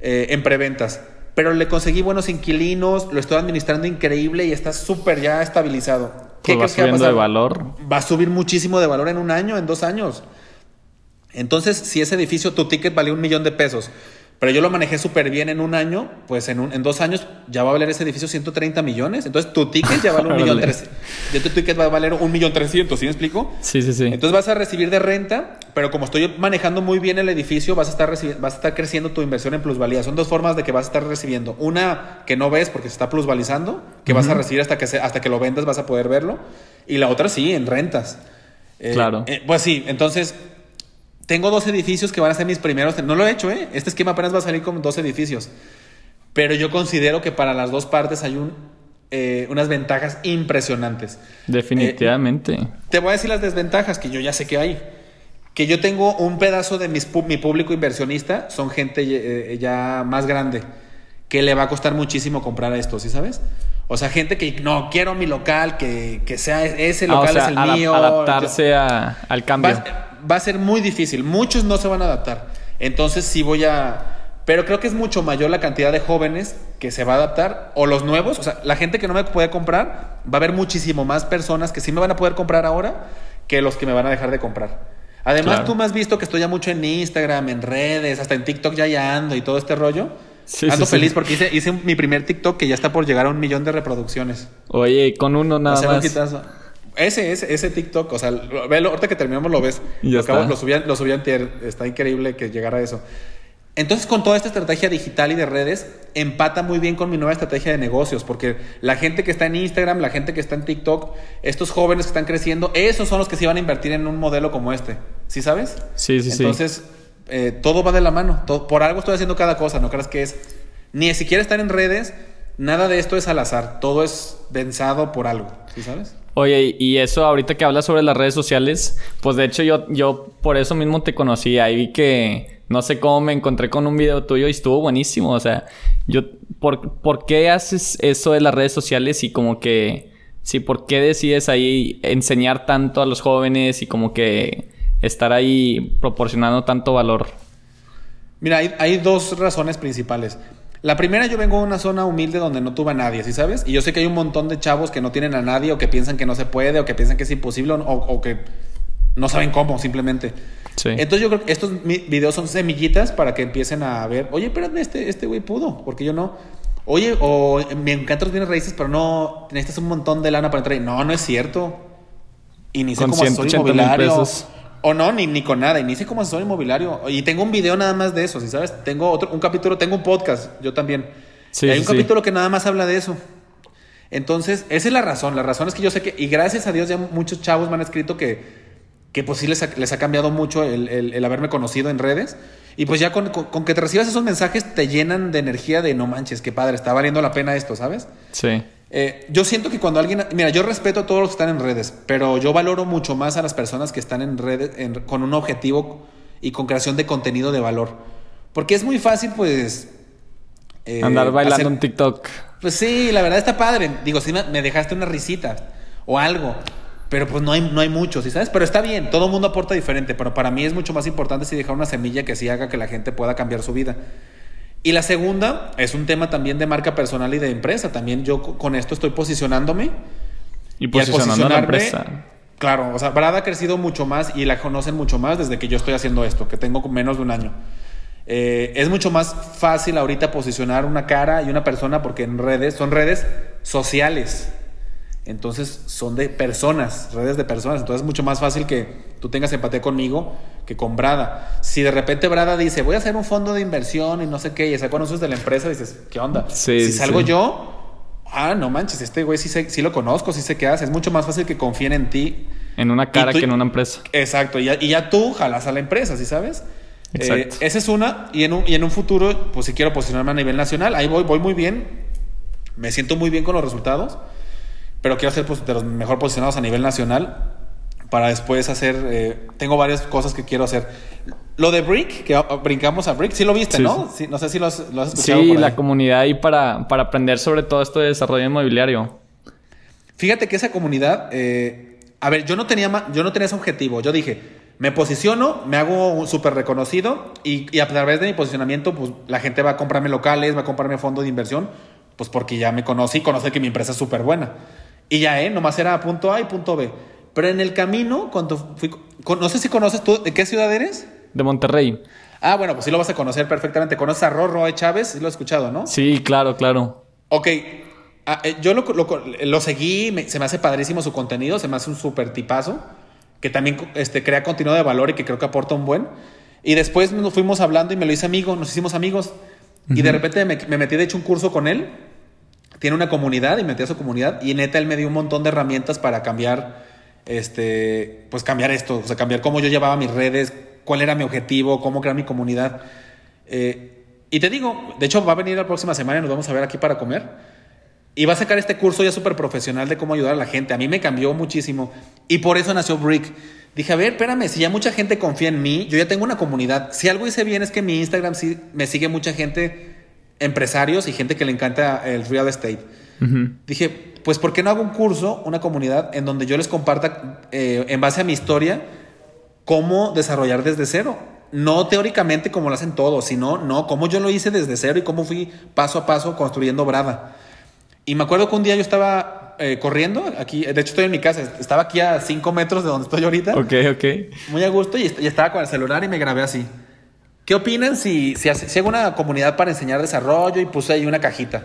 eh, en preventas. Pero le conseguí buenos inquilinos, lo estoy administrando increíble y está súper ya estabilizado. ¿qué pues va subiendo de valor. Va a subir muchísimo de valor en un año, en dos años. Entonces, si ese edificio, tu ticket valía un millón de pesos, pero yo lo manejé súper bien en un año, pues en, un, en dos años ya va a valer ese edificio 130 millones. Entonces tu ticket ya vale un millón trescientos. tu ticket va a valer un millón trescientos, ¿sí me explico? Sí, sí, sí. Entonces vas a recibir de renta, pero como estoy manejando muy bien el edificio, vas a estar, vas a estar creciendo tu inversión en plusvalía. Son dos formas de que vas a estar recibiendo. Una que no ves porque se está plusvalizando, que vas a recibir hasta que, hasta que lo vendas, vas a poder verlo. Y la otra sí, en rentas. Eh, claro. Eh, pues sí, entonces tengo dos edificios que van a ser mis primeros. No lo he hecho, ¿eh? Este esquema apenas va a salir con dos edificios. Pero yo considero que para las dos partes hay un, eh, unas ventajas impresionantes. Definitivamente. Eh, te voy a decir las desventajas que yo ya sé que hay. Que yo tengo un pedazo de mis, mi público inversionista, son gente eh, ya más grande, que le va a costar muchísimo comprar esto, ¿sí sabes? O sea, gente que no quiero mi local, que, que sea ese ah, local es el mío. Adaptarse al cambio va a ser muy difícil. Muchos no se van a adaptar. Entonces sí voy a... Pero creo que es mucho mayor la cantidad de jóvenes que se va a adaptar o los nuevos. O sea, la gente que no me puede comprar, va a haber muchísimo más personas que sí me van a poder comprar ahora que los que me van a dejar de comprar. Además, tú me has visto que estoy ya mucho en Instagram, en redes, hasta en TikTok ya ya ando y todo este rollo. Sí, ando feliz porque hice, hice mi primer TikTok que ya está por llegar a un millón de reproducciones. Oye, con uno nada más. Ese, ese, ese TikTok, o sea, velo, ahorita que terminamos lo ves. lo, acabo, lo, subí, lo subí antier, está increíble que llegara a eso. Entonces, con toda esta estrategia digital y de redes, empata muy bien con mi nueva estrategia de negocios, porque la gente que está en Instagram, la gente que está en TikTok, estos jóvenes que están creciendo, esos son los que se van a invertir en un modelo como este. ¿Sí sabes? Sí, sí, sí. Entonces, eh, todo va de la mano. por algo estoy haciendo cada cosa, no creas que es. Ni siquiera estar en redes, nada de esto es al azar. Todo es pensado por algo. ¿Sí sabes? Oye, y eso ahorita que hablas sobre las redes sociales, pues de hecho yo, yo por eso mismo te conocí. Ahí vi que no sé cómo me encontré con un video tuyo y estuvo buenísimo. O sea, yo, ¿por, ¿por qué haces eso de las redes sociales y como que, sí, por qué decides ahí enseñar tanto a los jóvenes y como que estar ahí proporcionando tanto valor? Mira, hay, hay dos razones principales. La primera, yo vengo de una zona humilde donde no tuve a nadie, ¿sí sabes? Y yo sé que hay un montón de chavos que no tienen a nadie o que piensan que no se puede o que piensan que es imposible o, que no saben cómo, simplemente. Sí. Entonces yo creo que estos videos son semillitas para que empiecen a ver, oye, pero este, este güey pudo, porque yo no. Oye, o me encanta los bienes raíces, pero no, necesitas un montón de lana para entrar. No, no es cierto. Y ni sé cómo soy inmobiliario. O no, ni, ni con nada. Inicie como asesor inmobiliario. Y tengo un video nada más de eso, ¿sí sabes? Tengo otro, un capítulo, tengo un podcast, yo también. Sí, hay un capítulo que nada más habla de eso. Entonces, esa es la razón. La razón es que yo sé que, y gracias a Dios ya muchos chavos me han escrito que, que pues sí les ha, les ha cambiado mucho el, el, haberme conocido en redes. Y pues ya con, con, que te recibas esos mensajes te llenan de energía de no manches, qué padre, está valiendo la pena esto, ¿sabes? Sí. Eh, yo siento que cuando alguien, mira, yo respeto a todos los que están en redes, pero yo valoro mucho más a las personas que están en redes con un objetivo y con creación de contenido de valor. Porque es muy fácil, pues... Eh, Andar bailando en TikTok. Pues sí, la verdad está padre. Digo, sí me dejaste una risita o algo. Pero pues no hay, no hay mucho, ¿sí sabes? Pero está bien, todo el mundo aporta diferente. Pero para mí es mucho más importante si dejar una semilla que sí haga que la gente pueda cambiar su vida. Y la segunda es un tema también de marca personal y de empresa. También yo con esto estoy posicionándome. Y posicionando la empresa. Claro, o sea, Brad ha crecido mucho más y la conocen mucho más desde que yo estoy haciendo esto, que tengo menos de un año. Eh, es mucho más fácil ahorita posicionar una cara y una persona porque en redes son redes sociales. Entonces son de personas, redes de personas. Entonces es mucho más fácil que tú tengas empatía conmigo que con Brada. Si de repente Brada dice, voy a hacer un fondo de inversión y no sé qué, y se conoces de la empresa, dices, ¿qué onda? si salgo yo, ah, no manches, este güey sí, sí lo conozco, sí sé qué hace. Es mucho más fácil que confíen en ti. En una cara que en una empresa. Exacto, y ya, y ya tú jalas a la empresa, ¿sí sabes? Exacto. Eh, esa es una, y en, un, y en un futuro, pues si quiero posicionarme a nivel nacional, ahí voy, voy muy bien, me siento muy bien con los resultados pero quiero ser pues, de los mejor posicionados a nivel nacional para después hacer, eh, tengo varias cosas que quiero hacer. Lo de Brick, que brincamos a Brick, sí lo viste, ¿no? Sí. no sé si lo has, escuchado. Sí, la comunidad ahí para, para aprender sobre todo esto de desarrollo inmobiliario. Fíjate que esa comunidad, eh, a ver, yo no, tenía, yo no tenía ese objetivo. Yo dije, me posiciono, me hago súper reconocido y, y, a través de mi posicionamiento, pues la gente va a comprarme locales, va a comprarme fondo de inversión, pues porque ya me conocí y conoce que mi empresa es súper buena. Y ya, ¿eh? Nomás era punto A y punto B. Pero en el camino, cuando fui... No sé si conoces tú, ¿de qué ciudad eres? De Monterrey. Ah, bueno, pues sí lo vas a conocer perfectamente. ¿Conoces a Rorro Chávez? Sí lo he escuchado, ¿no? Sí, claro, claro. Ok, ah, eh, yo lo, lo, seguí, se me hace padrísimo su contenido, se me hace un súper tipazo, que también este, crea contenido de valor y que creo que aporta un buen. Y después nos fuimos hablando y me lo hice amigo, nos hicimos amigos. Y de repente me, me, metí, de hecho, un curso con él. Tiene una comunidad y metí a su comunidad. Y neta, él me dio un montón de herramientas para cambiar, este, pues cambiar esto, o sea, cambiar cómo yo llevaba mis redes, cuál era mi objetivo, cómo crear mi comunidad. Eh, y te digo, de hecho va a venir la próxima semana y nos vamos a ver aquí para comer. Y va a sacar este curso ya súper profesional de cómo ayudar a la gente. A mí me cambió muchísimo. Y por eso nació Brick. Dije, a ver, espérame, si ya mucha gente confía en mí, yo ya tengo una comunidad. Si algo hice bien es que mi Instagram sí me sigue mucha gente, empresarios y gente que le encanta el real estate. Dije, pues ¿por qué no hago un curso, una comunidad en donde yo les comparta eh, en base a mi historia cómo desarrollar desde cero? No teóricamente como lo hacen todos, sino no, cómo yo lo hice desde cero y cómo fui paso a paso construyendo Brada. Y me acuerdo que un día yo estaba eh, corriendo aquí. De hecho, estoy en mi casa. Estaba aquí a 5 metros de donde estoy ahorita. Ok, ok. Muy a gusto y, estaba con el celular y me grabé así. ¿Qué opinan si, si, si hago una comunidad para enseñar desarrollo y puse ahí una cajita?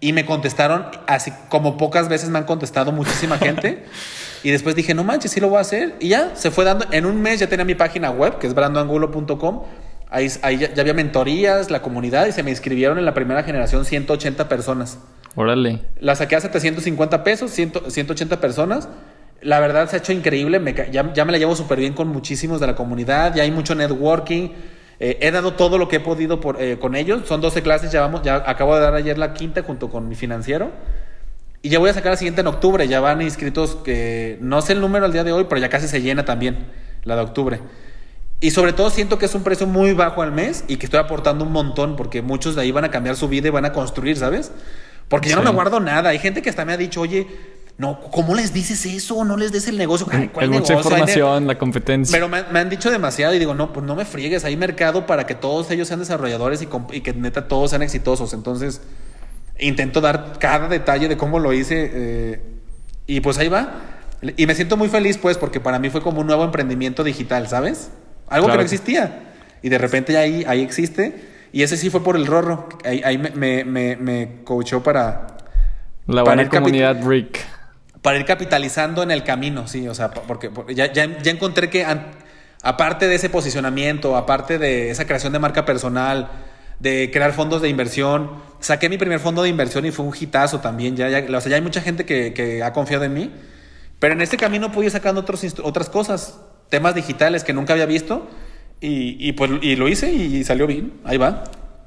Y me contestaron, así como pocas veces me han contestado muchísima gente. y después dije, no manches, sí lo voy a hacer. Y ya se fue dando. En un mes ya tenía mi página web, que es brandoangulo.com. Ahí, ahí ya, ya, había mentorías, la comunidad, y se me inscribieron en la primera generación 180 personas. Órale. La saqué a 750 pesos, 180 personas. La verdad se ha hecho increíble. Me, ya, me la llevo súper bien con muchísimos de la comunidad. Ya hay mucho networking. Eh, he dado todo lo que he podido por, eh, con ellos. Son 12 clases. Ya, vamos, ya acabo de dar ayer la quinta junto con mi financiero. Y ya voy a sacar la siguiente en octubre. Ya van inscritos que no sé el número al día de hoy, pero ya casi se llena también la de octubre. Y sobre todo siento que es un precio muy bajo al mes y que estoy aportando un montón porque muchos de ahí van a cambiar su vida y van a construir, ¿sabes? Porque yo no me guardo nada. Hay gente que hasta me ha dicho, oye, no, ¿cómo les dices eso? No les des el negocio. Hay mucha información, la competencia. Pero me, han dicho demasiado y digo, no, pues no me friegues. Hay mercado para que todos ellos sean desarrolladores y, que neta todos sean exitosos. Entonces, intento dar cada detalle de cómo lo hice. Eh, y pues ahí va. Y me siento muy feliz, pues, porque para mí fue como un nuevo emprendimiento digital, ¿sabes? Algo que no existía. Y de repente ahí, ahí existe. Y ese sí fue por el Rorro. Ahí, me, me, me, coachó para... La buena comunidad Rick. Para ir capitalizando en el camino, sí. O sea, porque, ya, ya, encontré que aparte de ese posicionamiento, aparte de esa creación de marca personal, de crear fondos de inversión, saqué mi primer fondo de inversión y fue un hitazo también. Ya, o sea, ya hay mucha gente que, ha confiado en mí. Pero en este camino pude ir sacando otras cosas, temas digitales que nunca había visto y, pues y lo hice y salió bien. Ahí va.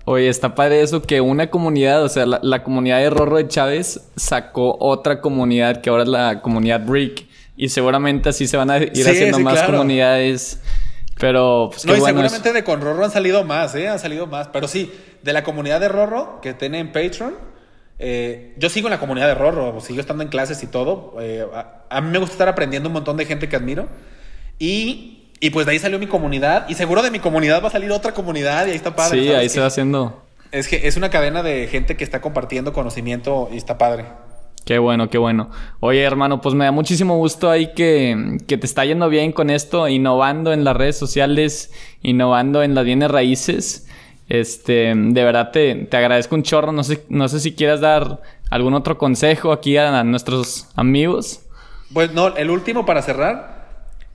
Oye, está padre eso que una comunidad, o sea, la, comunidad de Rorro de Chávez sacó otra comunidad que ahora es la comunidad Brick. Y seguramente así se van a ir haciendo más comunidades. Pero, pues, no, y seguramente de con Rorro han salido más, ¿eh? Han salido más. Pero sí, de la comunidad de Rorro que tiene en Patreon, eh, yo sigo en la comunidad de Rorro, sigo estando en clases y todo. Eh, a, mí me gusta estar aprendiendo un montón de gente que admiro. Y y pues de ahí salió mi comunidad. Y seguro de mi comunidad va a salir otra comunidad y ahí está padre. Sí, ahí se va haciendo. Es que es una cadena de gente que está compartiendo conocimiento y está padre. Qué bueno, qué bueno. Oye, hermano, pues me da muchísimo gusto ahí que, que, te está yendo bien con esto, innovando en las redes sociales, innovando en las bienes raíces. Este, de verdad te, te agradezco un chorro. No sé, no sé si quieras dar algún otro consejo aquí a nuestros amigos. Pues no, el último para cerrar,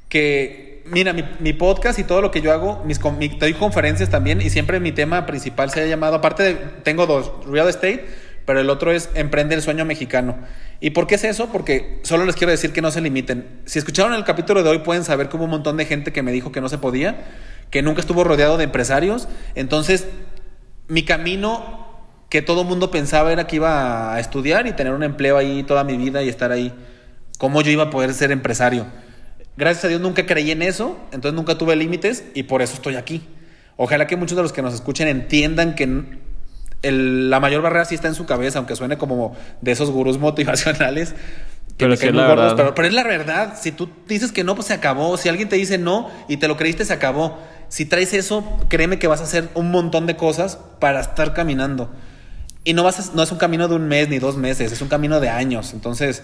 que mira, mi, podcast y todo lo que yo hago, mis, doy conferencias también y siempre mi tema principal se ha llamado, aparte de, tengo dos, real estate, pero el otro es emprende el sueño mexicano. ¿Y por qué es eso? Porque solo les quiero decir que no se limiten. Si escucharon el capítulo de hoy pueden saber que hubo un montón de gente que me dijo que no se podía, que nunca estuvo rodeado de empresarios. Entonces, mi camino que todo mundo pensaba era que iba a estudiar y tener un empleo ahí toda mi vida y estar ahí. ¿Cómo yo iba a poder ser empresario? Gracias a Dios nunca creí en eso, entonces nunca tuve límites y por eso estoy aquí. Ojalá que muchos de los que nos escuchen entiendan que la mayor barrera sí está en su cabeza, aunque suene como de esos gurús motivacionales. pero, es pero, pero, es la verdad. Si tú dices que no, pues se acabó. Si alguien te dice no y te lo creíste, se acabó. Si traes eso, créeme que vas a hacer un montón de cosas para estar caminando. Y no, vas no es un camino de un mes ni dos meses, es un camino de años. Entonces,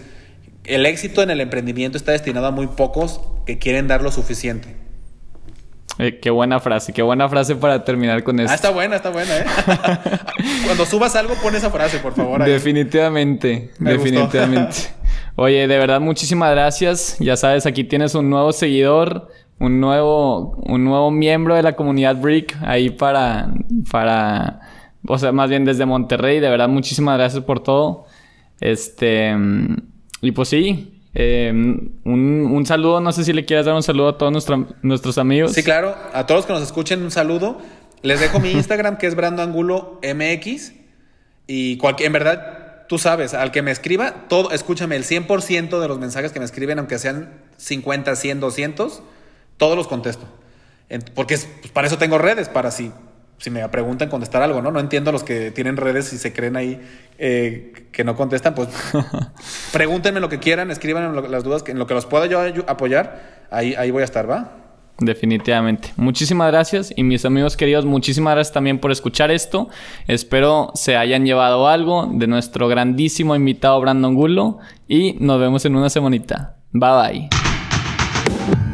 el éxito en el emprendimiento está destinado a muy pocos que quieren dar lo suficiente. Eh, qué buena frase, qué buena frase para terminar con esto. Ah, está buena, está buena, ¿eh? Cuando subas algo, pon esa frase, por favor. Definitivamente, definitivamente. Oye, de verdad, muchísimas gracias. Ya sabes, aquí tienes un nuevo seguidor, un nuevo, un nuevo miembro de la comunidad Brick ahí para, para, o sea, más bien desde Monterrey. De verdad, muchísimas gracias por todo. Este, y pues sí, eh, un, saludo, no sé si le quieras dar un saludo a todos nuestros amigos. Sí, claro, a todos que nos escuchen, un saludo. Les dejo mi Instagram, que es Brando Angulo MX. Y cualquier, en verdad, tú sabes, al que me escriba, todo, escúchame, el 100% de los mensajes que me escriben, aunque sean 50, 100, 200, todos los contesto. Porque pues, para eso tengo redes, para si si me preguntan contestar algo, ¿no? No entiendo a los que tienen redes y se creen ahí eh, que no contestan, pues pregúntenme lo que quieran, escriban las dudas, que en lo que los pueda yo apoyar, ahí, ahí voy a estar, ¿va? Definitivamente. Muchísimas gracias y mis amigos queridos, muchísimas gracias también por escuchar esto. Espero se hayan llevado algo de nuestro grandísimo invitado Brandon Gulo y nos vemos en una semanita. Bye bye.